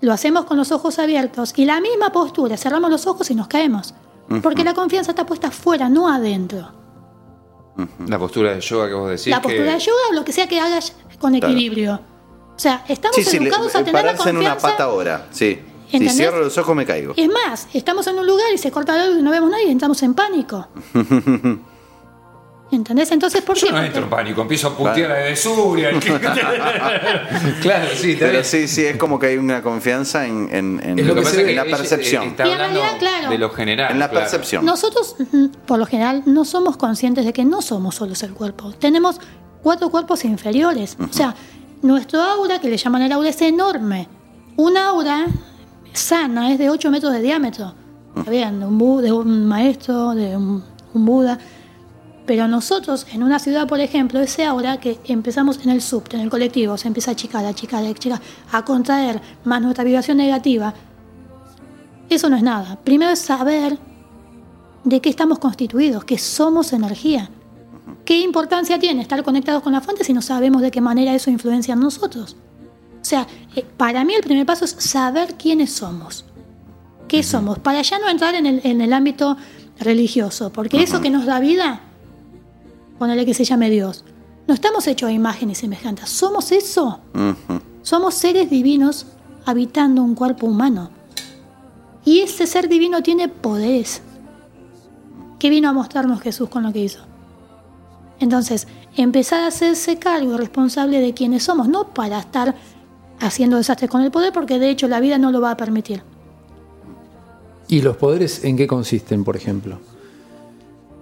lo hacemos con los ojos abiertos y la misma postura, cerramos los ojos y nos caemos. Porque la confianza está puesta afuera, no adentro. La postura de yoga que vos decís. la postura que- de yoga o lo que sea que hagas con equilibrio. O sea, estamos Sí, sí, le- educados a tener la pararse en una confianza. pata ahora. Sí. Si cierro los ojos me caigo. Es más, estamos en un lugar y se corta la luz y no vemos nadie y entramos en pánico. <laughs> ¿Entendés? Entonces, ¿por Yo qué? no Porque- entro en pánico, empiezo a putear a de Suria. <laughs> <laughs> claro, sí, Pero sí, sí, es como que hay una confianza en, en- en- Es lo que ve. en la eh, percepción. Está Y en hablando realidad, claro. de lo general. en la claro. percepción. Nosotros, mm, por lo general, no somos conscientes de que no somos solos el cuerpo. Tenemos cuatro cuerpos inferiores. O sea, nuestro aura, que le llaman el aura, es enorme. Un aura sana es de 8 metros de diámetro. Está bien, de un, bu- de un maestro, de un, un Buda. Pero nosotros, en una ciudad, por ejemplo, ese aura que empezamos en el subte, en el colectivo, se empieza a achicar, a achicar, a achicar, a contraer, más nuestra vibración negativa. Eso no es nada. Primero es saber de qué estamos constituidos, que somos energía. ¿Qué importancia tiene estar conectados con la fuente si no sabemos de qué manera eso influencia en nosotros? O sea, eh, para mí el primer paso es saber quiénes somos. ¿Qué somos? Para ya no entrar en el, en el ámbito religioso, porque eso que nos da vida, ponele que se llame Dios, no estamos hechos a imagen y semejanza, somos eso. Somos seres divinos habitando un cuerpo humano. Y ese ser divino tiene poderes. ¿Qué vino a mostrarnos Jesús con lo que hizo? Entonces, empezar a hacerse cargo y responsable de quiénes somos, no para estar haciendo desastres con el poder porque de hecho la vida no lo va a permitir. ¿Y los poderes en qué consisten, por ejemplo?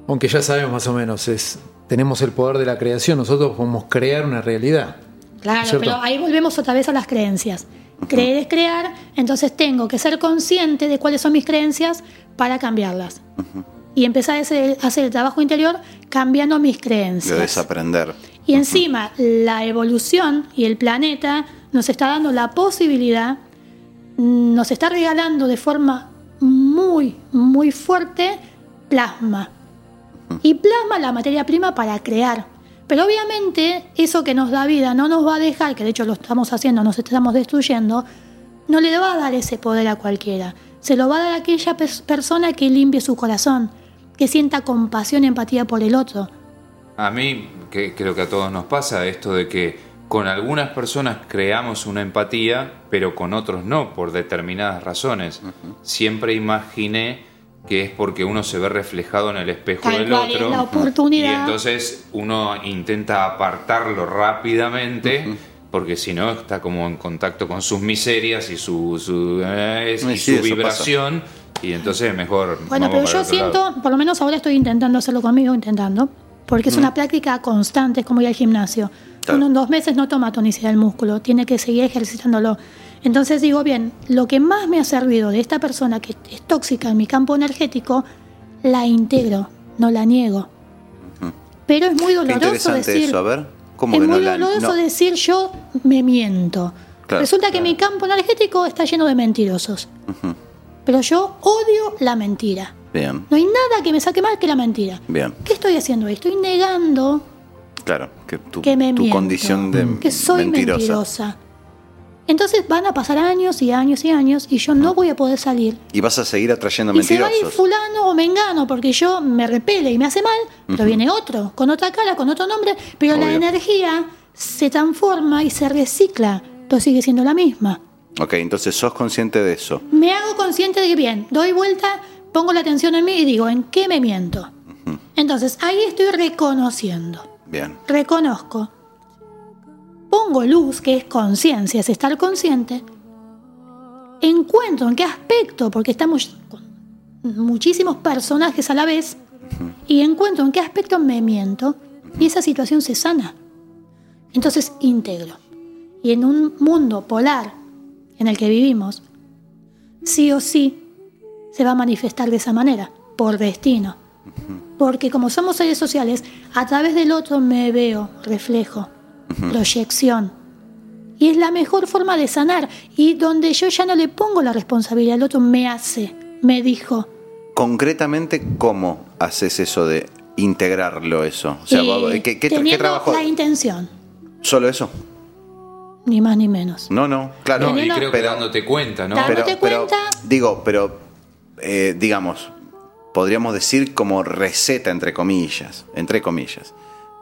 Aunque ya sabemos más o menos, es tenemos el poder de la creación, nosotros podemos crear una realidad. Claro, pero ahí volvemos otra vez a las creencias. Creer es crear, entonces tengo que ser consciente de cuáles son mis creencias para cambiarlas. Y empezar a hacer, hacer el trabajo interior cambiando mis De creencias. desaprender. Y encima, la evolución y el planeta nos está dando la posibilidad, nos está regalando de forma muy, muy fuerte plasma. Y plasma la materia prima para crear. Pero obviamente eso que nos da vida no nos va a dejar, que de hecho lo estamos haciendo, nos estamos destruyendo, no le va a dar ese poder a cualquiera. Se lo va a dar a aquella pers- persona que limpie su corazón, que sienta compasión y empatía por el otro. A mí, que creo que a todos nos pasa, esto de que con algunas personas creamos una empatía, pero con otros no, por determinadas razones. Siempre imaginé que es porque uno se ve reflejado en el espejo Tal del cual, es otro. la oportunidad. Y entonces uno intenta apartarlo rápidamente. Porque si no, está como en contacto con sus miserias y su, su, eh, y Sí, su vibración. Y entonces mejor. Bueno, pero yo siento, lado. por lo menos ahora estoy intentando hacerlo conmigo, intentando, porque es una práctica constante, es como ir al gimnasio. Claro. Uno en dos meses no toma tonicidad del músculo, tiene que seguir ejercitándolo. Entonces digo, bien, lo que más me ha servido de esta persona que es tóxica en mi campo energético, la integro, no la niego. Pero es muy Qué doloroso interesante decir. eso, a ver. ¿Cómo es que no muy la- doloroso no? decir yo me miento. Claro, Resulta que mi campo energético está lleno de mentirosos. Pero yo odio la mentira. Bien, No hay nada que me saque más que la mentira. bien. ¿Qué estoy haciendo ahí? Estoy negando Claro, que tu, que me tu miento, condición de que soy mentirosa. mentirosa. Entonces van a pasar años y años y años y yo no voy a poder salir. Y vas a seguir atrayendo Y se va a ir mentirosos. fulano o mengano porque yo me repele y me hace mal, pero viene otro, con otra cara, con otro nombre, pero la Obvio. energía se transforma y se recicla, pero sigue siendo la misma. Ok, entonces sos consciente de eso. Me hago consciente de que bien, doy vuelta, pongo la atención en mí y digo, ¿en qué me miento? Entonces ahí estoy reconociendo, Bien. reconozco, pongo luz, que es conciencia, es estar consciente, encuentro en qué aspecto, porque estamos con muchísimos personajes a la vez, y encuentro en qué aspecto me miento, y esa situación se sana. Entonces integro. Y en un mundo polar en el que vivimos, sí o sí se va a manifestar de esa manera, por destino. Porque como somos seres sociales, a través del otro me veo, reflejo, proyección. Y es la mejor forma de sanar. Y donde yo ya no le pongo la responsabilidad al otro, me hace, me dijo. Concretamente, ¿cómo haces eso de integrarlo eso? O sea, Eh, vos- ¿qué, qué, qué teniendo trabajo? la intención, ¿Solo eso? Ni más ni menos. No, no, claro. No, y creo que pero- dándote cuenta, ¿no? Pero, Dándote pero, cuenta. digo, pero eh, digamos, podríamos decir como receta entre comillas, entre comillas,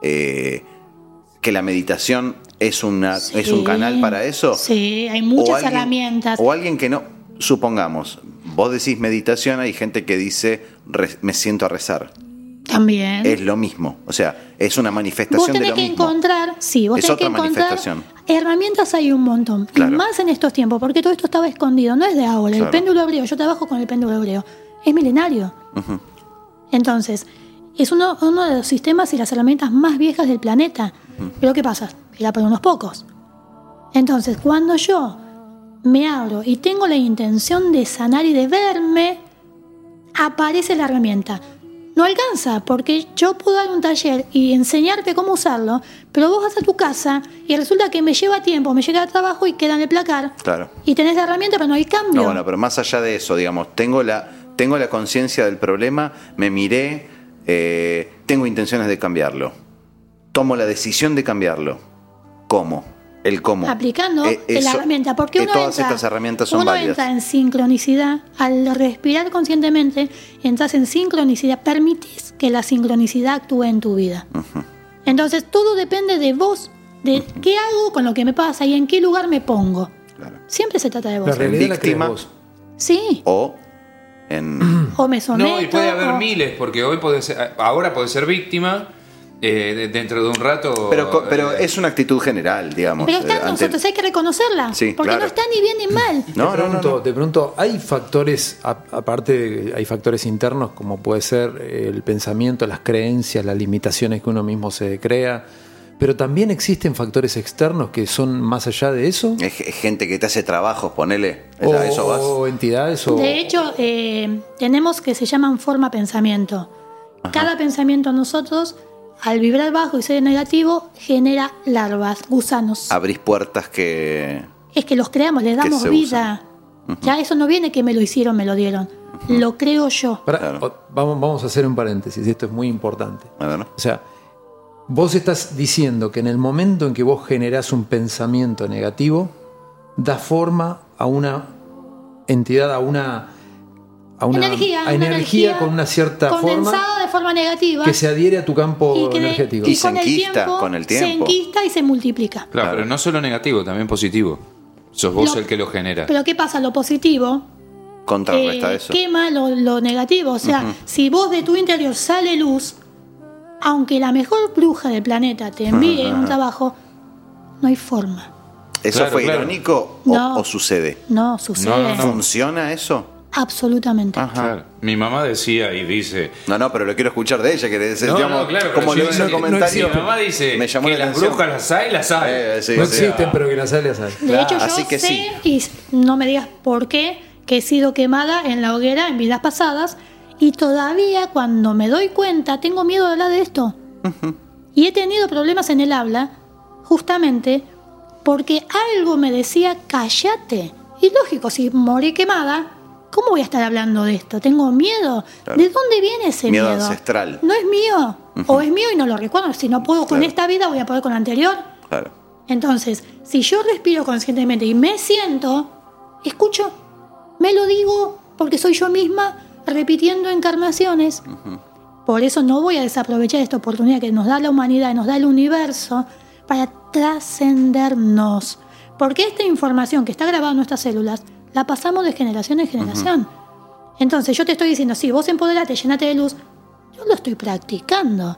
eh, que la meditación es una es un canal para eso. Sí, hay O muchas alguien- herramientas. O alguien que no, supongamos, vos decís meditación, hay gente que dice re- me siento a rezar. También. Es lo mismo, o sea, es una Vos manifestación de tenés lo que mismo. encontrar, sí, vos Es tenés que encontrar herramientas hay un montón. Claro. Y más en estos tiempos, porque todo esto estaba escondido, no es de ahora. Claro. El péndulo hebreo, yo trabajo con el péndulo hebreo, es milenario. Entonces, es uno, uno de los sistemas y las herramientas más viejas del planeta. Pero ¿qué pasa? Era para unos pocos. Entonces, cuando yo me abro y tengo la intención de sanar y de verme, aparece la herramienta. No alcanza, porque yo puedo dar un taller y enseñarte cómo usarlo, pero vos vas a tu casa y resulta que me lleva tiempo, me llega al trabajo y queda en el placar. Claro. Y tenés la herramienta, pero no hay cambio. No, bueno, pero más allá de eso, digamos, tengo la, tengo la conciencia del problema, me miré, eh, tengo intenciones de cambiarlo. Tomo la decisión de cambiarlo. ¿Cómo? El cómo. aplicando Eh, la herramienta, porque que uno todas entra, estas herramientas son uno válidas. entra en sincronicidad, al respirar conscientemente, entras en sincronicidad, permitís que la sincronicidad actúe en tu vida. Entonces todo depende de vos, de qué hago con lo que me pasa y en qué lugar me pongo. Claro. Siempre se trata de vos. La realidad la víctima. vos. Sí, O en. <clears throat> o me someto. No, y puede haber o- miles, porque hoy puede ser, ahora puede ser víctima, Eh, de- dentro de un rato. Pero, eh, es una actitud general, digamos. Pero está eh, en ante- nosotros, hay que reconocerla. Sí, porque claro. no está ni bien ni mal. No, <laughs> te, no, pregunto, no, no. te pregunto, ¿hay factores, a- aparte, hay factores internos como puede ser el pensamiento, las creencias, las limitaciones que uno mismo se crea? Pero también existen factores externos que son más allá de eso. Es ge- gente que te hace trabajos, ponele. ¿Es O, a eso vas? o entidades o... De hecho, eh, tenemos que se llaman forma pensamiento. Cada pensamiento nosotros, al vibrar bajo y ser negativo, genera larvas, gusanos. Abrís puertas que. Es que los creamos, les damos vida. Ya eso no viene que me lo hicieron, me lo dieron. Lo creo yo. Claro. vamos, vamos a hacer un paréntesis, esto es muy importante. O sea, vos estás diciendo que en el momento en que vos generás un pensamiento negativo, da forma a una entidad, a una, a una energía, a una energía con una cierta forma de forma negativa que se adhiere a tu campo y que de- energético. Y se con el enquista tiempo con el se tiempo. enquista y se multiplica. Claro, Claro. pero no solo negativo, también positivo. Sos vos Lo- el que lo genera. Pero ¿qué pasa? Lo positivo Contrarresta eh, eso. quema lo, lo negativo. O sea, si vos de tu interior sale luz, aunque la mejor bruja del planeta te envíe un trabajo, no hay forma. ¿Eso Claro, fue claro. irónico o, No. o sucede? No sucede. No, no, no. ¿Funciona eso? Absolutamente. Ajá. Claro. Mi mamá decía y dice. No, no, pero lo quiero escuchar de ella, que le No, no, claro, como lo hizo el comentario. Mi mamá dice me llamó que la las brujas las hay, las hay. Eh, sí, no sea, existen, pero que las hay, las hay. De hecho, yo Así que sé, sí. y no me digas por qué, que he sido quemada en la hoguera en vidas pasadas y todavía cuando me doy cuenta tengo miedo de hablar de esto. Y he tenido problemas en el habla justamente porque algo me decía, cállate. Y lógico, si morí quemada, ¿cómo voy a estar hablando de esto? Tengo miedo. Claro. ¿De dónde viene ese Miedo miedo? ancestral. No es mío. O es mío y no lo recuerdo. Si no puedo con esta vida, voy a poder con la anterior. Claro. Entonces, si yo respiro conscientemente y me siento, escucho, me lo digo porque soy yo misma repitiendo encarnaciones. Por eso no voy a desaprovechar esta oportunidad que nos da la humanidad y nos da el universo para trascendernos. Porque esta información que está grabada en nuestras células la pasamos de generación en generación. Entonces yo te estoy diciendo, sí, vos empoderate, llenate de luz. Yo lo estoy practicando.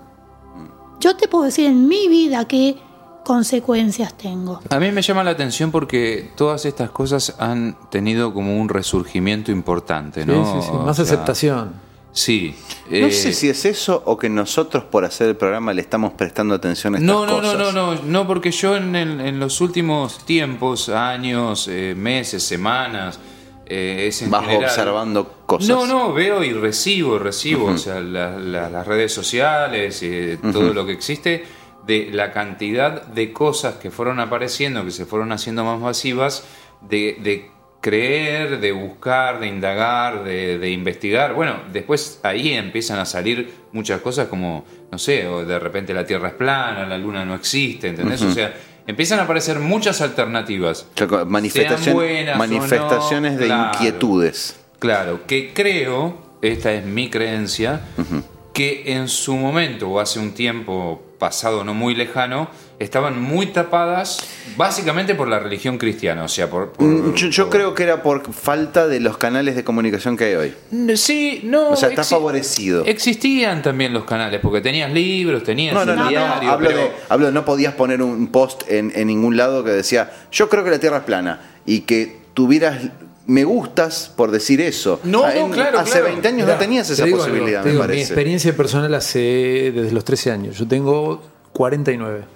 Yo te puedo decir en mi vida qué consecuencias tengo. A mí me llama la atención porque todas estas cosas han tenido como un resurgimiento importante, ¿no? Sí, sí, sí, O Más sea, aceptación. Sí. No eh, sé si es eso o que nosotros por hacer el programa le estamos prestando atención a estas No, no, no, cosas. no, no, no, porque yo en, el- en los últimos tiempos, años, eh, meses, semanas, eh, es en Vas general- observando cosas. No, no, veo y recibo, recibo, o sea, la- la- las redes sociales, eh, todo lo que existe, de la cantidad de cosas que fueron apareciendo, que se fueron haciendo más masivas, de, de creer, de buscar, de indagar, de, de investigar. Bueno, después ahí empiezan a salir muchas cosas como, no sé, o de repente la Tierra es plana, la Luna no existe, ¿entendés? O sea, empiezan a aparecer muchas alternativas. Manifestación- buenas manifestaciones no, de claro. inquietudes. Claro, que creo, esta es mi creencia, que en su momento o hace un tiempo pasado no muy lejano, estaban muy tapadas básicamente por la religión cristiana, o sea, por... por- Mm, Yo, yo por- creo que era por falta de los canales de comunicación que hay hoy. Sí, no... O sea, está exi- favorecido. Existían también los canales, porque tenías libros, tenías No, no, diario, hablo, pero- de, hablo de no podías poner un post en, en ningún lado que decía, yo creo que la Tierra es plana, y que tuvieras me gustas por decir eso. No, Ah, no, claro, Hace claro. 20 años Mirá, no tenías te esa algo, posibilidad, te me digo, Mi parece. experiencia personal hace desde los 13 años. Yo tengo 49.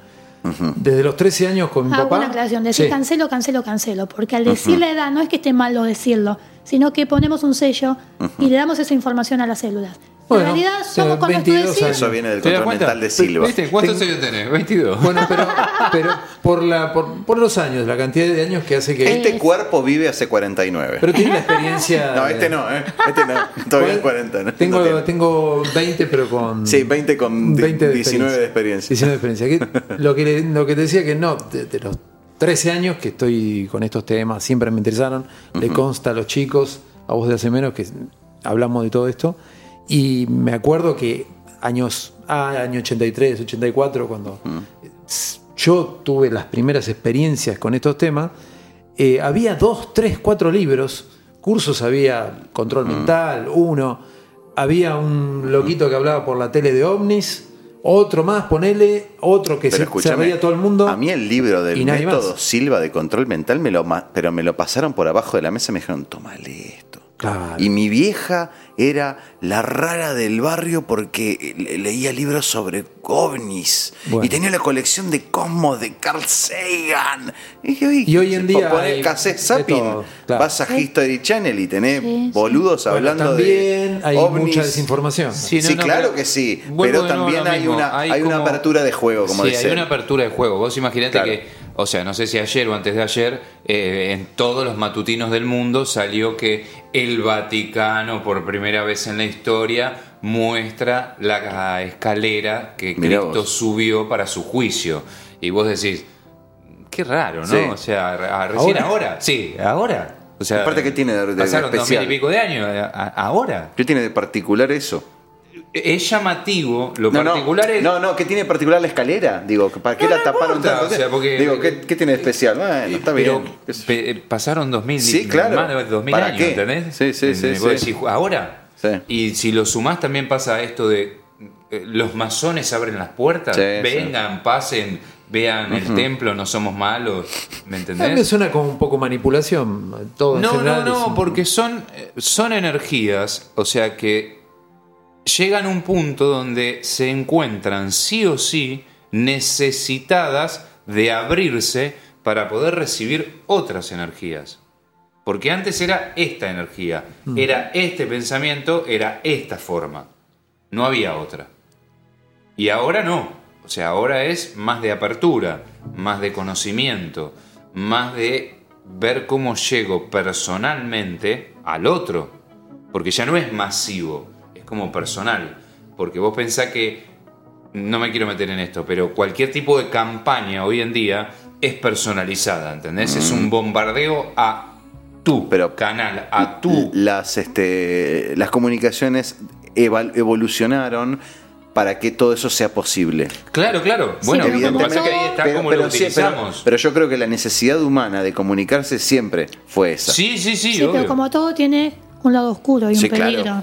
Desde los 13 años con mi Hago papá. una aclaración, decir Sí. cancelo, cancelo, cancelo, porque al decir la edad no es que esté malo decirlo, sino que ponemos un sello y le damos esa información a las células. Bueno, en realidad sí, somos con nuestro 22 decir. años. Eso viene del ¿Te das control mental de Silva. ¿Viste? ¿Cuántos años tenés? 22. <laughs> Bueno, pero, <laughs> pero por, la, por, por los años, la cantidad de años que hace que. Este cuerpo vive hace 49. Pero tiene la experiencia. <laughs> no, este no, ¿eh? Este no. Todavía es 40. ¿no? Tengo, No tengo 20, pero con. Sí, 20 con 20 de 19 de experiencia. 19 de experiencia. Que- lo, que, lo que te decía que no, de, de los 13 años que estoy con estos temas, siempre me interesaron. Le consta a los chicos, a vos de hace menos, que hablamos de todo esto. Y me acuerdo que años, ah, año 83, 84, cuando s- yo tuve las primeras experiencias con estos temas, eh, había dos, tres, cuatro libros, cursos había control mental, uno, había un loquito que hablaba por la tele de ovnis, otro más, ponele, otro que Pero se, reía todo el mundo. A mí el libro del método. Silva de control mental, me lo, pero me lo pasaron por abajo de la mesa y me dijeron, tómale esto. Claro. Y mi vieja era la rara del barrio porque le- leía libros sobre ovnis. Bueno. Y tenía la colección de Cosmos de Carl Sagan. Y, dije, "Uy, Y hoy en día Ponés cassette todo, claro. vas a History Channel y tenés Sí, boludos Bueno, hablando también de hay ovnis. mucha desinformación. Sí, Sí, no, no, claro pero que sí. Pero también hay una, hay una como- apertura de juego, como sí, dice. hay una apertura de juego. Vos imaginate Claro. que, o sea, no sé si ayer o antes de ayer, eh, en todos los matutinos del mundo salió que el Vaticano, por primera vez en la historia, muestra la escalera que Mirá Cristo vos. subió para su juicio. Y vos decís, qué raro, ¿no? Sí. O sea, recién ¿Ahora? ahora. Sí, ahora. O sea, Aparte, ¿qué tiene de- de pasaron dos mil especial? y pico de años, ahora. ¿Qué tiene de particular eso? Es llamativo, lo no, particular no, es... no, no, ¿qué tiene particular la escalera? Digo, ¿para qué No, la no taparon tanto? o sea, porque- Digo, ¿qué, qué tiene de especial? Bueno, está Pero bien. pe- pasaron 2000, Sí, claro. más de 2000 ¿Para años, qué? ¿entendés? Sí, sí, sí, Eh, vos sí. decís, ahora. Sí. Y si lo sumás también pasa esto de eh, los masones abren las puertas, Sí, vengan, pasen, vean el templo, no somos malos, ¿me A mí me entendés? suena como un poco manipulación. Todo en No, no, no, un- porque son, eh, son energías, o sea que llegan a un punto donde se encuentran sí o sí necesitadas de abrirse para poder recibir otras energías. Porque antes era esta energía, era este pensamiento, era esta forma. No había otra. Y ahora no. O sea, ahora es más de apertura, más de conocimiento, más de ver cómo llego personalmente al otro. Porque ya no es masivo, como personal. Porque vos pensás que, no me quiero meter en esto, pero cualquier tipo de campaña hoy en día es personalizada, ¿entendés? Es un bombardeo a tu Pero- canal, a tu... Las, este, las comunicaciones evolucionaron para que todo eso sea posible. Claro, claro. Sí, Bueno, pero lo que como pasa es que ahí está Pero, como pero lo sí, pero- utilizamos. pero yo creo que la necesidad humana de comunicarse siempre fue esa. sí, sí, sí, Sí, obvio. pero como todo tiene un lado oscuro y un Sí, claro.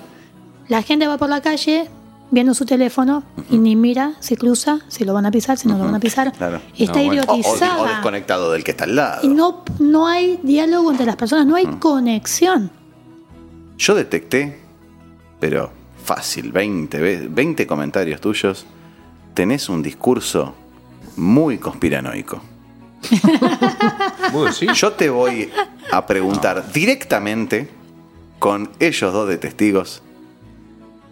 La gente va por la calle viendo su teléfono y ni mira si cruza, si lo van a pisar, si no lo van a pisar. Claro. Está No, bueno. O- o- idiotizada. o desconectado del que está al lado. y no, no hay diálogo entre las personas, no hay conexión. Yo detecté, pero fácil, 20, ve- 20 comentarios tuyos. Tenés un discurso muy conspiranoico. <laughs> Yo te voy a preguntar directamente con ellos dos de testigos.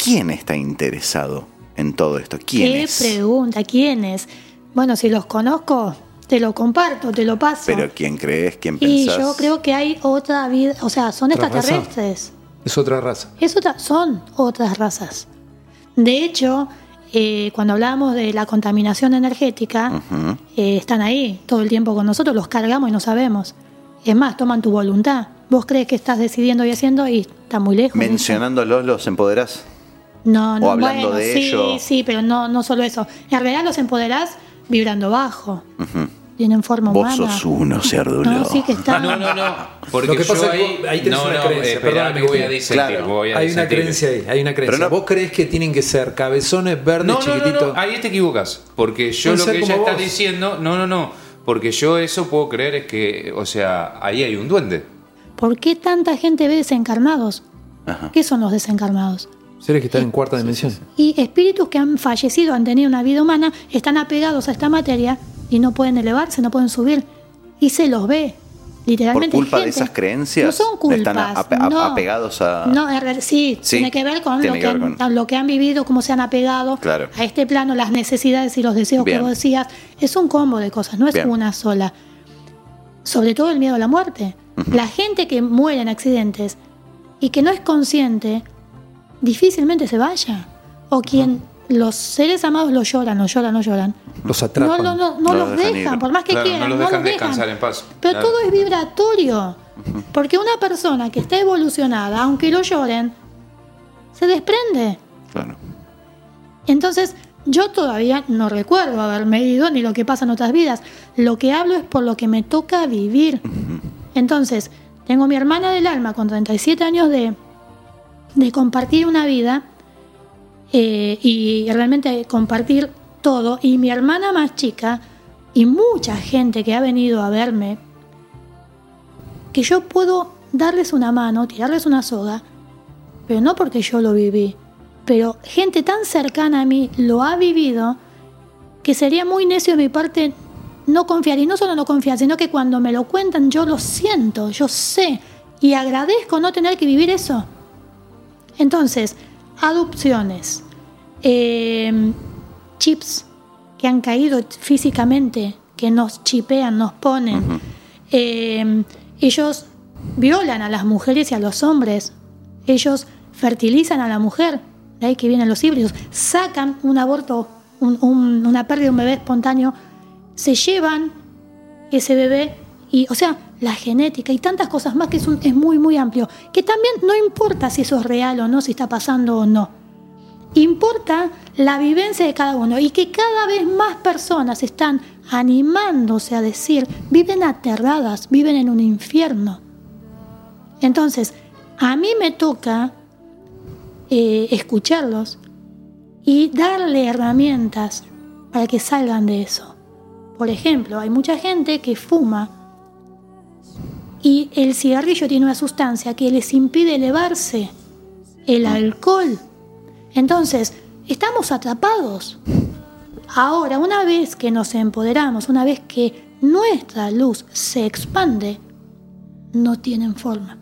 ¿Quién está interesado en todo esto? ¿Quién ¿Qué es? pregunta? ¿Quién es? Bueno, si los conozco, te lo comparto, te lo paso. Pero ¿quién crees? ¿Quién y pensás? yo creo que hay otra vida, o sea, son ¿Otra raza? extraterrestres. Es otra raza. Es otra, son otras razas. De hecho, eh, cuando hablábamos de la contaminación energética, eh, están ahí todo el tiempo con nosotros, los cargamos y no sabemos. Es más, toman tu voluntad. Vos crees que estás decidiendo y haciendo y está muy lejos. Mencionándolos los empoderás. No, no, o hablando bueno, de sí, ello. sí, pero no, no solo eso. En realidad los empoderás vibrando bajo. Tienen forma Vos humana. sos uno, Cerdulo. No, sí que está. No, no, no. Porque Lo que pasa yo es que ahí, ahí tenés no, una no, creencia, espera, perdóname, que voy a disentir, Claro, voy a Hay una creencia ahí, hay una creencia. Pero no- ¿Vos crees que tienen que ser cabezones verdes No, no, no, chiquititos? no, ahí te equivocas. Porque yo lo que ella está vos. diciendo, no, no, no. Porque yo eso puedo creer es que, o sea, ahí hay un duende. ¿Por qué tanta gente ve desencarnados? Ajá. ¿Qué son los desencarnados? Seres que están en cuarta dimensión. Y espíritus que han fallecido, han tenido una vida humana, están apegados a esta materia y no pueden elevarse, no pueden subir. Y se los ve. Por Literalmente. culpa de esas creencias No son culpas. están a- a- no. apegados a... No, sí, Sí, tiene que ver con, tiene lo, que que ver han, con- lo que han vivido, cómo se han apegado Claro. a este plano, las necesidades y los deseos Bien. que vos decías. Es un combo de cosas, no es Bien. una sola. Sobre todo el miedo a la muerte. La gente que muere en accidentes y que no es consciente, difícilmente se vaya. O quien los seres amados lo lloran, lo lloran, lo lloran. Los No, atrapan. no, no, no No los los dejan por más que Claro, quieran. no los dejan descansar en paz. Pero Claro. todo es vibratorio. Porque una persona que está evolucionada, aunque lo lloren, se desprende. Claro. Entonces, yo todavía no recuerdo haberme ido ni lo que pasa en otras vidas. Lo que hablo es por lo que me toca vivir. Entonces, tengo mi hermana del alma con 37 años de, de compartir una vida. eh, y realmente compartir todo. Y mi hermana más chica y mucha gente que ha venido a verme, que yo puedo darles una mano, tirarles una soga, pero no porque yo lo viví, pero gente tan cercana a mí lo ha vivido que sería muy necio de mi parte no confiar. Y no solo no confiar, sino que cuando me lo cuentan yo lo siento, yo sé y agradezco no tener que vivir eso. Entonces, adopciones, eh, chips que han caído físicamente, que nos chipean, nos ponen. Eh, ellos violan a las mujeres y a los hombres. Ellos fertilizan a la mujer. De ahí que vienen los híbridos. Sacan un aborto, un- un- una pérdida de un bebé espontáneo. Se llevan ese bebé y, o sea, la genética y tantas cosas más que es, es muy, muy amplio. Que también no importa si eso es real o no, si está pasando o no. Importa la vivencia de cada uno y que cada vez más personas están animándose a decir, viven aterradas, viven en un infierno. Entonces, a mí me toca eh, escucharlos y darle herramientas para que salgan de eso. Por ejemplo, hay mucha gente que fuma y el cigarrillo tiene una sustancia que les impide elevarse. El alcohol. Entonces, estamos atrapados. Ahora, una vez que nos empoderamos, una vez que nuestra luz se expande, no tienen forma.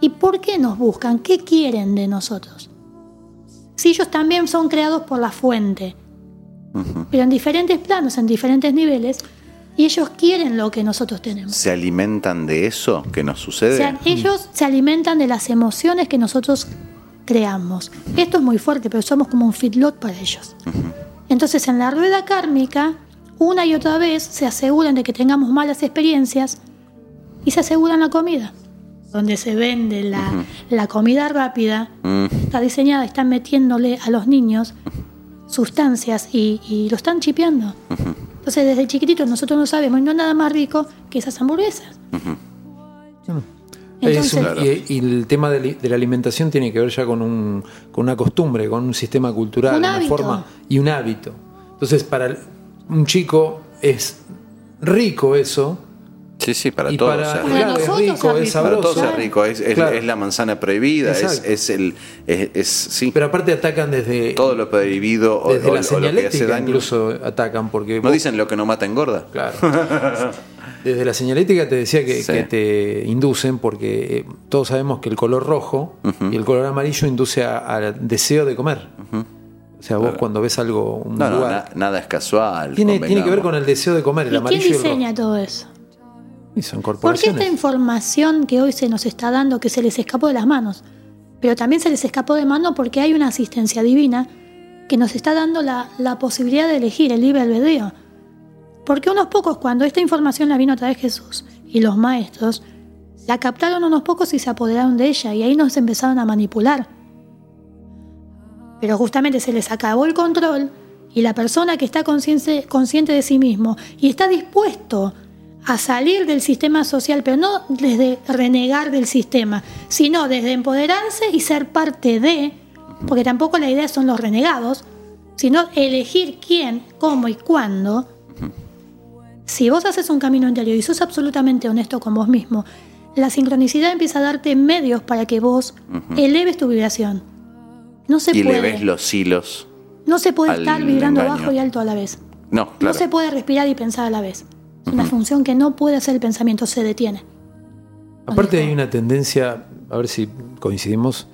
¿Y por qué nos buscan? ¿Qué quieren de nosotros? Si ellos también son creados por la fuente, pero en diferentes planos, en diferentes niveles, y ellos quieren lo que nosotros tenemos. ¿Se alimentan de eso que nos sucede? O sea, ellos se alimentan de las emociones que nosotros creamos. Esto es muy fuerte, pero somos como un feedlot para ellos. Entonces, en la rueda kármica, una y otra vez se aseguran de que tengamos malas experiencias y se aseguran la comida. Donde se vende la, la comida rápida, Mm, está diseñada, están metiéndole a los niños sustancias y, y lo están chipeando. Entonces, desde chiquititos nosotros no sabemos, y no hay nada más rico que esas hamburguesas. Un- Entonces, y, y el tema de, la alimentación tiene que ver ya con, un, con una costumbre, con un sistema cultural, Un una hábito. forma y un hábito. Entonces, para un chico es rico eso. Sí, sí, para y todos. para, o sea, Para claro, es rico, es es rico. para sabroso. todos es rico, es, es- Claro. es la manzana prohibida, es, es el. Es, es- sí, Pero aparte atacan desde, todo lo prohibido o, desde o- la o lo que hace señalética, daño. incluso atacan porque No vos- dicen lo que no mata engorda. Claro. <laughs> Desde la señalética te decía que, Sí. que te inducen porque eh, todos sabemos que el color rojo y el color amarillo induce a- al deseo de comer. O sea, vos cuando ves algo, un No, no, lugar, na- nada es casual. tiene, tiene que ver con el deseo de comer, el ¿y quién amarillo y el diseña rojo. todo eso? Y son Porque esta información que hoy se nos está dando, que se les escapó de las manos, pero también se les escapó de mano porque hay una asistencia divina que nos está dando la, la posibilidad de elegir el libre albedrío. Porque unos pocos, cuando esta información la vino a través de Jesús y los maestros, la captaron unos pocos y se apoderaron de ella y ahí nos empezaron a manipular. Pero justamente se les acabó el control y la persona que está consciente, consciente de sí mismo y está dispuesto a salir del sistema social, pero no desde renegar del sistema, sino desde empoderarse y ser parte de, porque tampoco la idea son los renegados, sino elegir quién, cómo y cuándo. Si vos haces un camino interior y sos absolutamente honesto con vos mismo, la sincronicidad empieza a darte medios para que vos eleves tu vibración. No se Y puede. le ves los hilos. No se puede estar vibrando engaño. bajo y alto a la vez. No, No claro. se puede respirar y pensar a la vez. Una función que no puede hacer el pensamiento, se detiene. Aparte Dijo. hay una tendencia, a ver si coincidimos,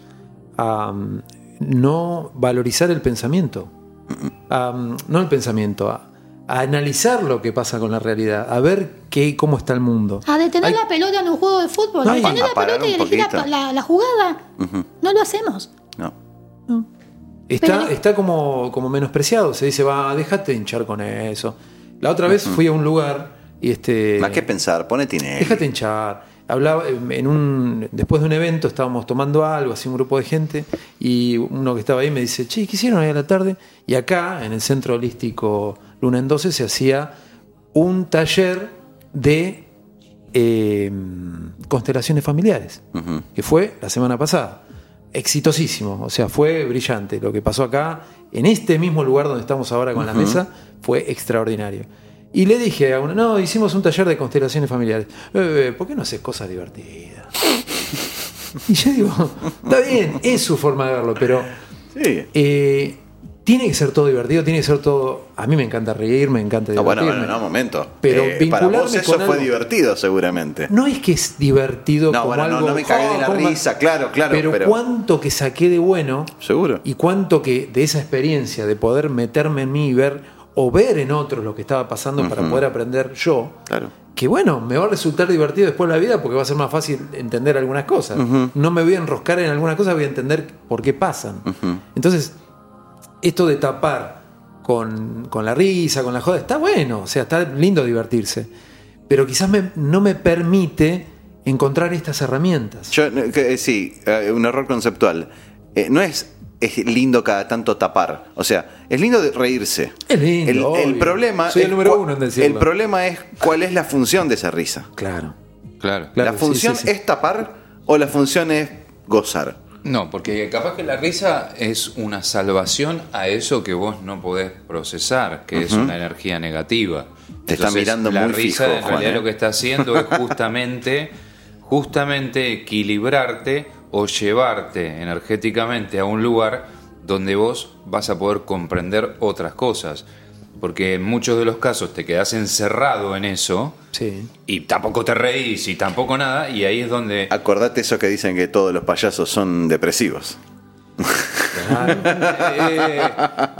a mm, no valorizar el pensamiento. A, mm, no el pensamiento, a, a analizar lo que pasa con la realidad, a ver qué, cómo está el mundo. A detener Hay- la pelota en un juego de fútbol, No, a detener a la pelota y elegir la, la- la jugada. No lo hacemos. No. Está, Pero- está como, como menospreciado, se dice, va, déjate hinchar con eso. La otra vez fui a un lugar y este... Más que pensar, ponete Tinelli. Déjate hinchar. Hablaba en un después de un evento estábamos tomando algo, así un grupo de gente y uno que estaba ahí me dice, "Che, ¿qué hicieron hoy a la tarde?" Y acá en el Centro Holístico Luna en 12 se hacía un taller de eh, constelaciones familiares, que fue la semana pasada. exitosísimo, o sea, fue brillante. Lo que pasó acá, en este mismo lugar donde estamos ahora con la mesa, fue extraordinario. Y le dije a uno, no, hicimos un taller de constelaciones familiares. "Eh, ¿Por qué no haces cosas divertidas? y yo digo, está bien, es su forma de verlo, pero Sí. eh, tiene que ser todo divertido, tiene que ser todo... A mí me encanta reír, me encanta No, bueno, divertirme. bueno, no, momento. Pero Eh, para vos eso fue algo- divertido, seguramente. No es que es divertido No, como bueno, no, algo... no me cagué de la risa, claro, claro, Pero, pero- cuánto que saqué de bueno Seguro. y cuánto que de esa experiencia de poder meterme en mí y ver o ver en otros lo que estaba pasando para poder aprender yo, Claro. que bueno, me va a resultar divertido después la vida porque va a ser más fácil entender algunas cosas. No me voy a enroscar en algunas cosas, voy a entender por qué pasan. Entonces, esto de tapar con, con la risa, con la joda, está bueno, o sea, está lindo divertirse. Pero quizás me- no me permite encontrar estas herramientas. Yo, eh, que, eh, sí, eh, un error conceptual. Eh, no es, es lindo cada tanto tapar. O sea, es lindo de reírse. Es lindo, El, problema Soy el es número uno en decirlo. El problema es cuál es la función de esa risa. Claro. Claro. ¿La función sí, sí. es tapar o la función es gozar? No, porque capaz que la risa es una salvación a eso que vos no podés procesar, que es una energía negativa. Te está mirando la muy risa fijo, en Juan, realidad ¿eh? lo que está haciendo es justamente, <laughs> justamente equilibrarte o llevarte energéticamente a un lugar donde vos vas a poder comprender otras cosas. Porque en muchos de los casos te quedás encerrado en eso Sí. y tampoco te reís y tampoco nada, y ahí es donde Acordate eso que dicen que todos los payasos son depresivos. Eh,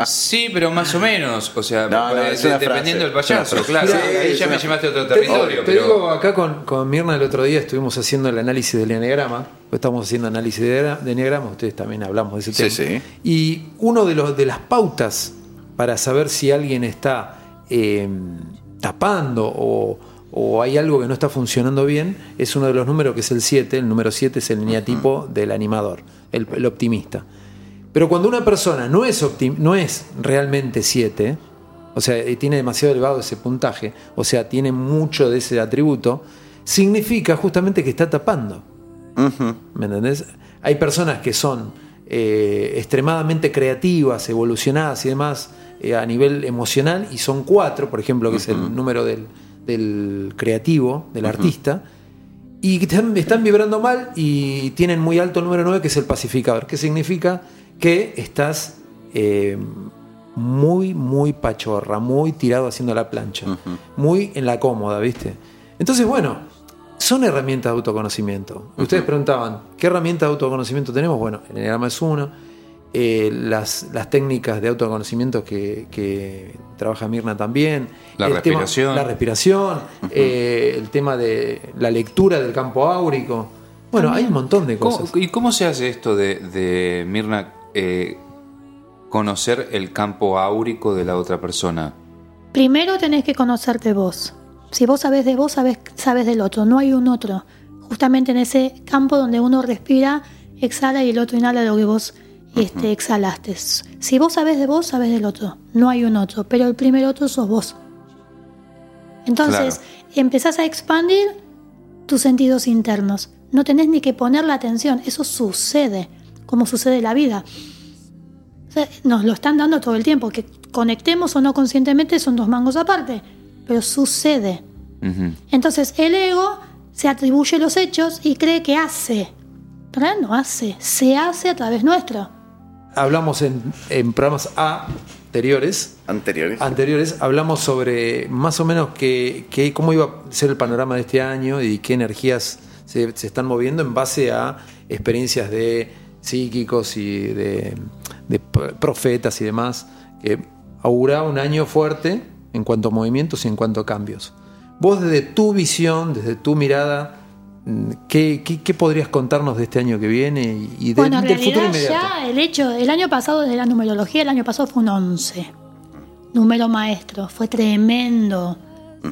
sí, pero más o menos. O sea, No, no, es una dependiendo del payaso, claro. Sí, ahí ya me llevaste a otro Te, territorio. te pero digo, acá con, con Mirna el otro día estuvimos haciendo el análisis del eneagrama. Estamos haciendo análisis de, de ustedes también hablamos de ese Sí, tema. sí. Y uno de, los, de las pautas para saber si alguien está eh, tapando o, o hay algo que no está funcionando bien es uno de los números que es el 7. El número 7 es el eneatipo del animador, el, el optimista. Pero cuando una persona no es, optim- no es realmente 7, o sea, eh, tiene demasiado elevado ese puntaje, o sea, tiene mucho de ese atributo, significa justamente que está tapando. ¿Me entendés? Hay personas que son eh, extremadamente creativas, evolucionadas y demás eh, a nivel emocional, y son cuatro, por ejemplo, que es el número del, del creativo, del artista, y están vibrando mal y tienen muy alto el número 9, que es el pacificador, que significa que estás eh, muy, muy pachorra, muy tirado haciendo la plancha, muy en la cómoda, ¿viste? Entonces, bueno, son herramientas de autoconocimiento. Ustedes preguntaban, ¿qué herramientas de autoconocimiento tenemos? Bueno, el enneagrama es uno. eh, las, las técnicas de autoconocimiento que, que trabaja Mirna también. La El tema- respiración. la respiración, eh, el tema de la lectura del campo áurico. Bueno, hay un montón de ¿Cómo- cosas. ¿y cómo se hace esto de, de Mirna, eh, conocer el campo áurico de la otra persona? Primero tenés que conocerte vos. Si vos sabés de vos, sabés, sabés del otro. No hay un otro. Justamente en ese campo donde uno respira, exhala y el otro inhala lo que vos este, exhalaste. Si vos sabés de vos, sabés del otro. No hay un otro. Pero el primer otro sos vos. Entonces, empezás a expandir tus sentidos internos. No tenés ni que poner la atención. Eso sucede, como sucede en la vida. O sea, nos lo están dando todo el tiempo. Que conectemos o no conscientemente son dos mangos aparte. Pero sucede. Entonces el ego se atribuye los hechos y cree que hace. Pero él no hace. Se hace a través nuestro. Hablamos en, en programas anteriores, Anteriores. anteriores, hablamos sobre más o menos que, que- cómo iba a ser el panorama de este año y qué energías se, se están moviendo en base a experiencias de psíquicos y de, de profetas y demás, que auguraba un año fuerte en cuanto a movimientos y en cuanto a cambios. Vos desde tu visión, desde tu mirada, mm, ¿qué, qué- qué podrías contarnos de este año que viene y, de- bueno, en del futuro realidad inmediato? ya el hecho, el año pasado desde la numerología, el año pasado fue un 11. Número maestro. Fue tremendo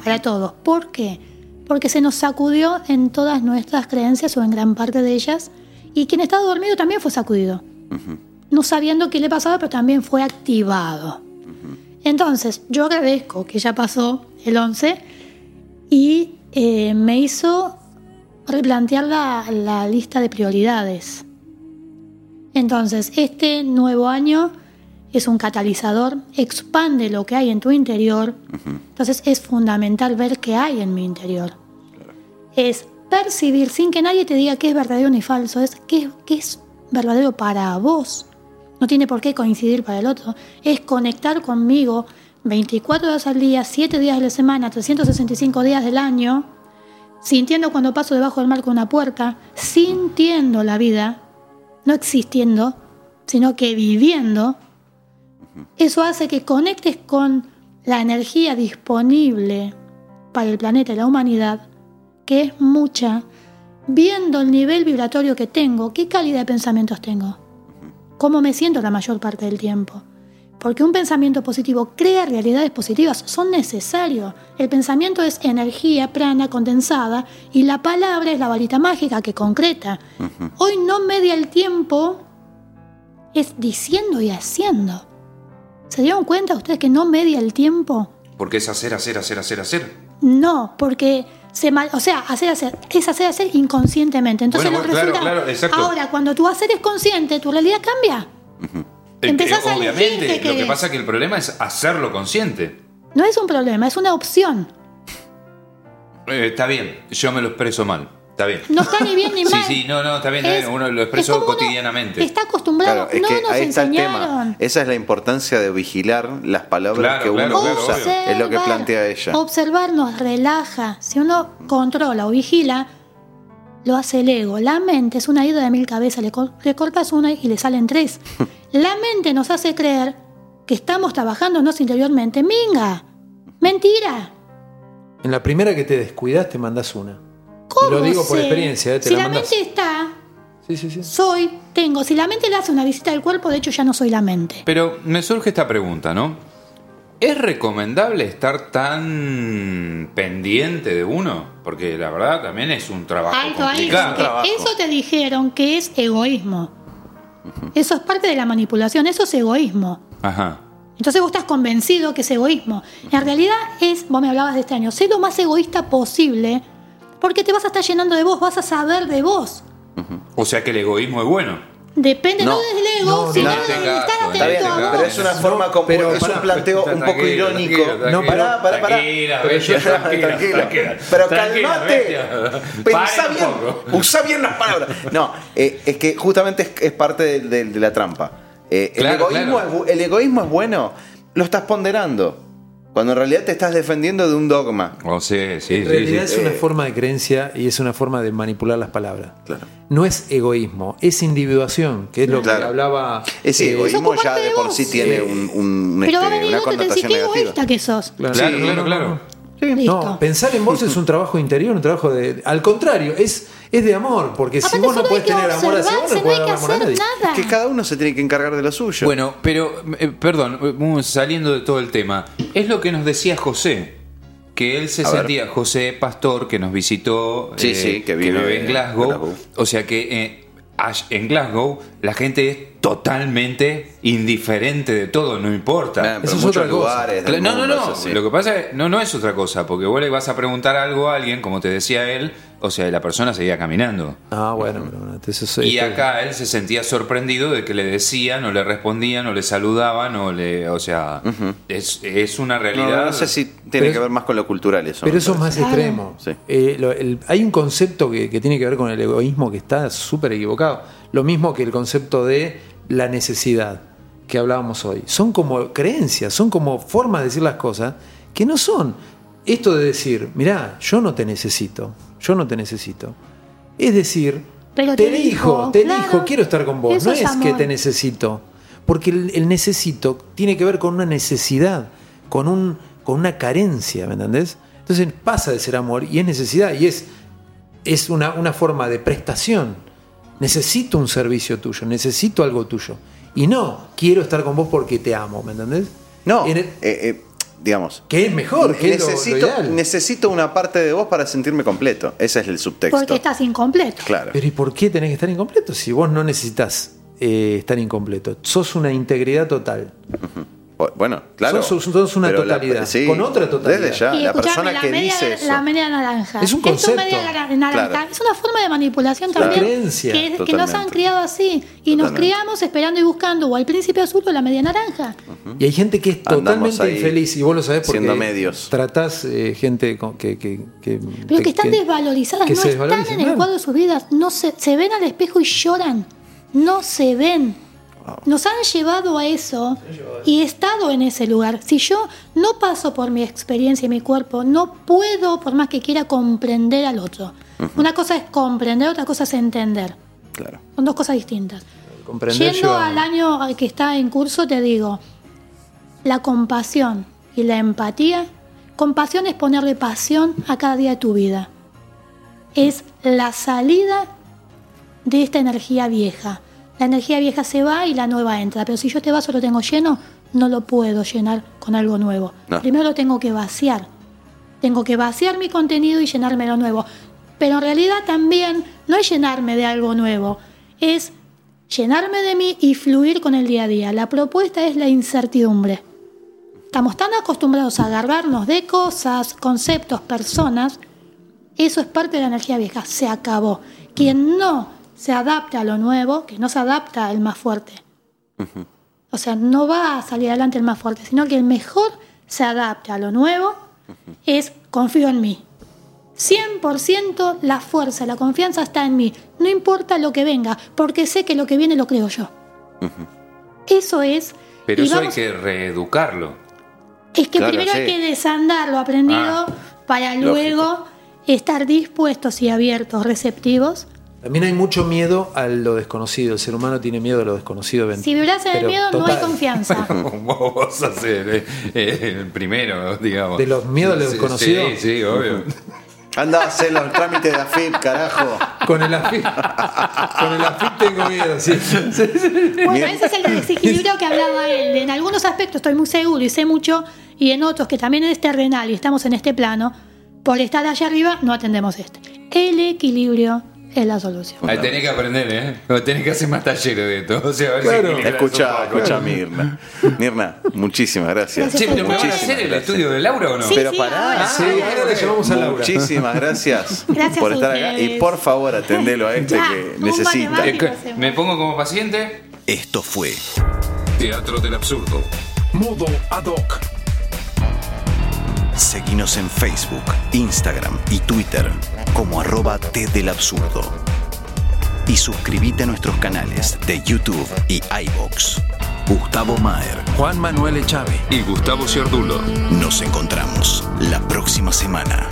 para todos. ¿Por qué? Porque se nos sacudió en todas nuestras creencias o en gran parte de ellas. Y quien estaba dormido también fue sacudido. No sabiendo qué le pasaba, pero también fue activado. Entonces, yo agradezco que ya pasó el 11 y eh, me hizo replantear la, la lista de prioridades. Entonces, este nuevo año es un catalizador, expande lo que hay en tu interior. Entonces, es fundamental ver qué hay en mi interior. Es percibir sin que nadie te diga qué es verdadero ni falso, es qué, qué es verdadero para vos. No tiene por qué coincidir para el otro. Es conectar conmigo 24 horas al día, 7 días de la semana, 365 días del año, sintiendo cuando paso debajo del mar con una puerta, sintiendo la vida, no existiendo, sino que viviendo. Eso hace que conectes con la energía disponible para el planeta y la humanidad, que es mucha, viendo el nivel vibratorio que tengo, qué calidad de pensamientos tengo, cómo me siento la mayor parte del tiempo. Porque un pensamiento positivo crea realidades positivas, son necesarios. El pensamiento es energía prana condensada y la palabra es la varita mágica que concreta. Hoy no media el tiempo, es diciendo y haciendo. ¿Se dieron cuenta ustedes que no media el tiempo? Porque es hacer, hacer, hacer, hacer, hacer. No, porque se mal, o sea, hacer, hacer, es hacer, hacer inconscientemente. Entonces Bueno, claro, claro, exacto. Ahora, cuando tu hacer es consciente, tu realidad cambia. Empezás Eh, a Obviamente, qué lo que pasa es que el problema es hacerlo consciente. No es un problema, es una opción. Eh, está bien, yo me lo expreso mal. Está bien. No está ni bien ni <laughs> Sí, mal. sí, no, no, está bien, está Es- bien, uno lo es uno cotidianamente. Está acostumbrado, Claro, es no que nos ahí está el enseñaron. tema. Esa es la importancia de vigilar las palabras Claro, que uno claro, usa. Es lo que plantea ella. Observar nos relaja. Si uno controla o vigila, lo hace el ego. La mente es una ida de mil cabezas. Le, le cortas una y le salen tres. <laughs> La mente nos hace creer que estamos trabajándonos interiormente. ¡Minga! ¡Mentira! En la primera que te descuidas te mandas una. ¿Cómo Lo digo por experiencia, ¿eh? te si la mente está, Sí, sí, sí. soy, tengo. Si la mente le hace una visita al cuerpo, de hecho ya no soy la mente. Pero me surge esta pregunta, ¿no? ¿Es recomendable estar tan pendiente de uno? Porque la verdad también es un trabajo Alto ahí, complicado. porque Trabajo. eso te dijeron que es egoísmo. Eso es parte de la manipulación, eso es egoísmo. Ajá. Entonces vos estás convencido que es egoísmo. En realidad es, vos me hablabas de este año, sé lo más egoísta posible, porque te vas a estar llenando de vos, vas a saber de vos. O sea que el egoísmo es bueno. Depende no, No. desde el ego, No, sino no, de estar caso, Está bien, atento a vos. pero es una forma como pero es un planteo un poco Tranquilo, irónico. tranquilo, No, pará, pará, pará. Tranquila, tranquila, tranquila. tranquila. Pero calmate. Pensá bien. Usa bien las palabras. No, eh, es que justamente es, es parte de, de- de la trampa. Eh, el, egoísmo claro. Es, bu- el egoísmo es bueno, lo estás ponderando. Cuando en realidad te estás defendiendo de un dogma. O sea, sí, En sí, realidad sí. es una forma de creencia y es una forma de manipular las palabras. Claro. No es egoísmo, es individuación, que es lo Claro. que hablaba. Ese eh, egoísmo ya de por sí tiene un, un- Pero va a este, venir una otro y te negativa. egoísta que sos. Claro, Claro, claro, no. Listo. Pensar en vos es un trabajo interior, un trabajo de. Al contrario, es, es de amor, porque si vos no que tener amor hacia vos, no hay dar amor a hacer nadie. nada. Que cada uno se tiene que encargar de lo suyo. Bueno, pero, eh, perdón, saliendo de todo el tema. Es lo que nos decía José. Que él se A ver. sentía, José Pastor, que nos visitó, eh, Sí, sí, que vive en Glasgow. O sea que eh, en Glasgow la gente es totalmente indiferente de todo, no importa. Eso es otra cosa. Claro, No, no, no. Lo que pasa es, no, no es otra cosa, porque vos le vas a preguntar algo a alguien, como te decía él, o sea, la persona seguía caminando. Ah, bueno, pero bueno, entonces, Y acá él se sentía sorprendido de que le decían, o le respondían, o le saludaban, o le. O sea, es, es una realidad. no sé si tiene Pero que ver más con lo cultural eso. Pero eso es más extremo. Sí. Eh, lo- el- hay un concepto que, que tiene que ver con el egoísmo que está súper equivocado. Lo mismo que el concepto de la necesidad que hablábamos hoy. Son como creencias, son como formas de decir las cosas que no son. Esto de decir, mirá, yo no te necesito, yo no te necesito. Es decir, Pero te elijo, te claro. elijo, quiero estar con vos. No es que te necesito. Porque el, el necesito tiene que ver con una necesidad, con, un, con una carencia, ¿me entendés? Entonces pasa de ser amor y es necesidad y es, es una, una forma de prestación. Necesito un servicio tuyo, necesito algo tuyo. Y no, quiero estar con vos porque te amo, ¿me entendés? No, En el- eh, eh, digamos. que es mejor, que es lo- lo necesito, necesito una parte de vos para sentirme completo. Ese es el subtexto. Porque estás incompleto. Claro. Pero ¿y por qué tenés que estar incompleto si vos no necesitas eh, estar incompleto? Sos una integridad total. Bueno, claro. Sos- sos una la- totalidad, con otra totalidad. Desde ya, Y la escuchame, persona la que media, dice eso. la media naranja. Es un Esto concepto. media nar- naranja Claro. es una forma de manipulación Claro. también. Creencia. Que, que nos han criado así. Y nos criamos esperando y buscando o al príncipe azul o la media naranja. Y hay gente que es Andamos totalmente infeliz, y vos lo sabés porque siendo medios. tratás eh, gente con- que, que, que- Pero que están que- desvalorizadas, que no se están en el cuadro de sus vidas. No se, se ven al espejo y lloran. No se ven. Nos han llevado a eso y he estado en ese lugar. Si yo no paso por mi experiencia y mi cuerpo, no puedo, por más que quiera, comprender al otro. Una cosa es comprender, otra cosa es entender. Claro. Son dos cosas distintas. Comprender Yendo yo- al año que está en curso, te digo, la compasión y la empatía. Compasión es ponerle pasión a cada día de tu vida. Es la salida de esta energía vieja. La energía vieja se va y la nueva entra. Pero si yo este vaso lo tengo lleno, no lo puedo llenar con algo nuevo. No. Primero lo tengo que vaciar. Tengo que vaciar mi contenido y llenarme lo nuevo. Pero en realidad también no es llenarme de algo nuevo, es llenarme de mí y fluir con el día a día. La propuesta es la incertidumbre. Estamos tan acostumbrados a agarrarnos de cosas, conceptos, personas. Eso es parte de la energía vieja. Se acabó. Quien no se adapta a lo nuevo, que no se adapta al más fuerte. O sea, no va a salir adelante el más fuerte, sino que el mejor se adapta a lo nuevo es confío en mí. 100% la fuerza, la confianza está en mí. No importa lo que venga, porque sé que lo que viene lo creo yo. Eso es. Pero eso hay que reeducarlo. Es que Claro, primero hay que desandar lo aprendido Ah, para luego estar dispuestos y abiertos, receptivos. También hay mucho miedo a lo desconocido. El ser humano tiene miedo a lo desconocido. Si vibras en el miedo, no hay confianza. <laughs> Vos vas a ser eh, eh, el primero, digamos. ¿De los miedos a lo desconocido? Sí, sí, obvio. <laughs> Anda a hacer los trámites de AFIP, carajo. Con el AFIP. Con el AFIP tengo miedo, sí. Bueno, ese es el desequilibrio que hablaba él. En algunos aspectos estoy muy seguro y sé mucho, y en otros que también es terrenal y estamos en este plano, por estar allá arriba no atendemos este. El equilibrio es la solución. Ahí tenés que aprender, ¿eh? Tenés que hacer más talleres de esto. O sea, a ver Claro. Escucha, escucha, Mirna. <laughs> Mirna, muchísimas gracias. Gracias Che, ¿pero me van a hacer el gracias. estudio de Laura o no? Sí, Pero sí, pará, ahora. Sí, ahora le llamamos a Laura. Muchísimas gracias, <laughs> Gracias por a estar acá. Y por favor, atendelo a <laughs> este Ya, que necesita. ¿Me pongo como paciente? Esto fue Teatro del Absurdo. Modo ad hoc. Seguinos en Facebook, Instagram y Twitter como arroba T del Absurdo. Y suscríbete a nuestros canales de YouTube y iBox. Gustavo Maher, Juan Manuel Echave Y Gustavo Ciardulo. Nos encontramos la próxima semana.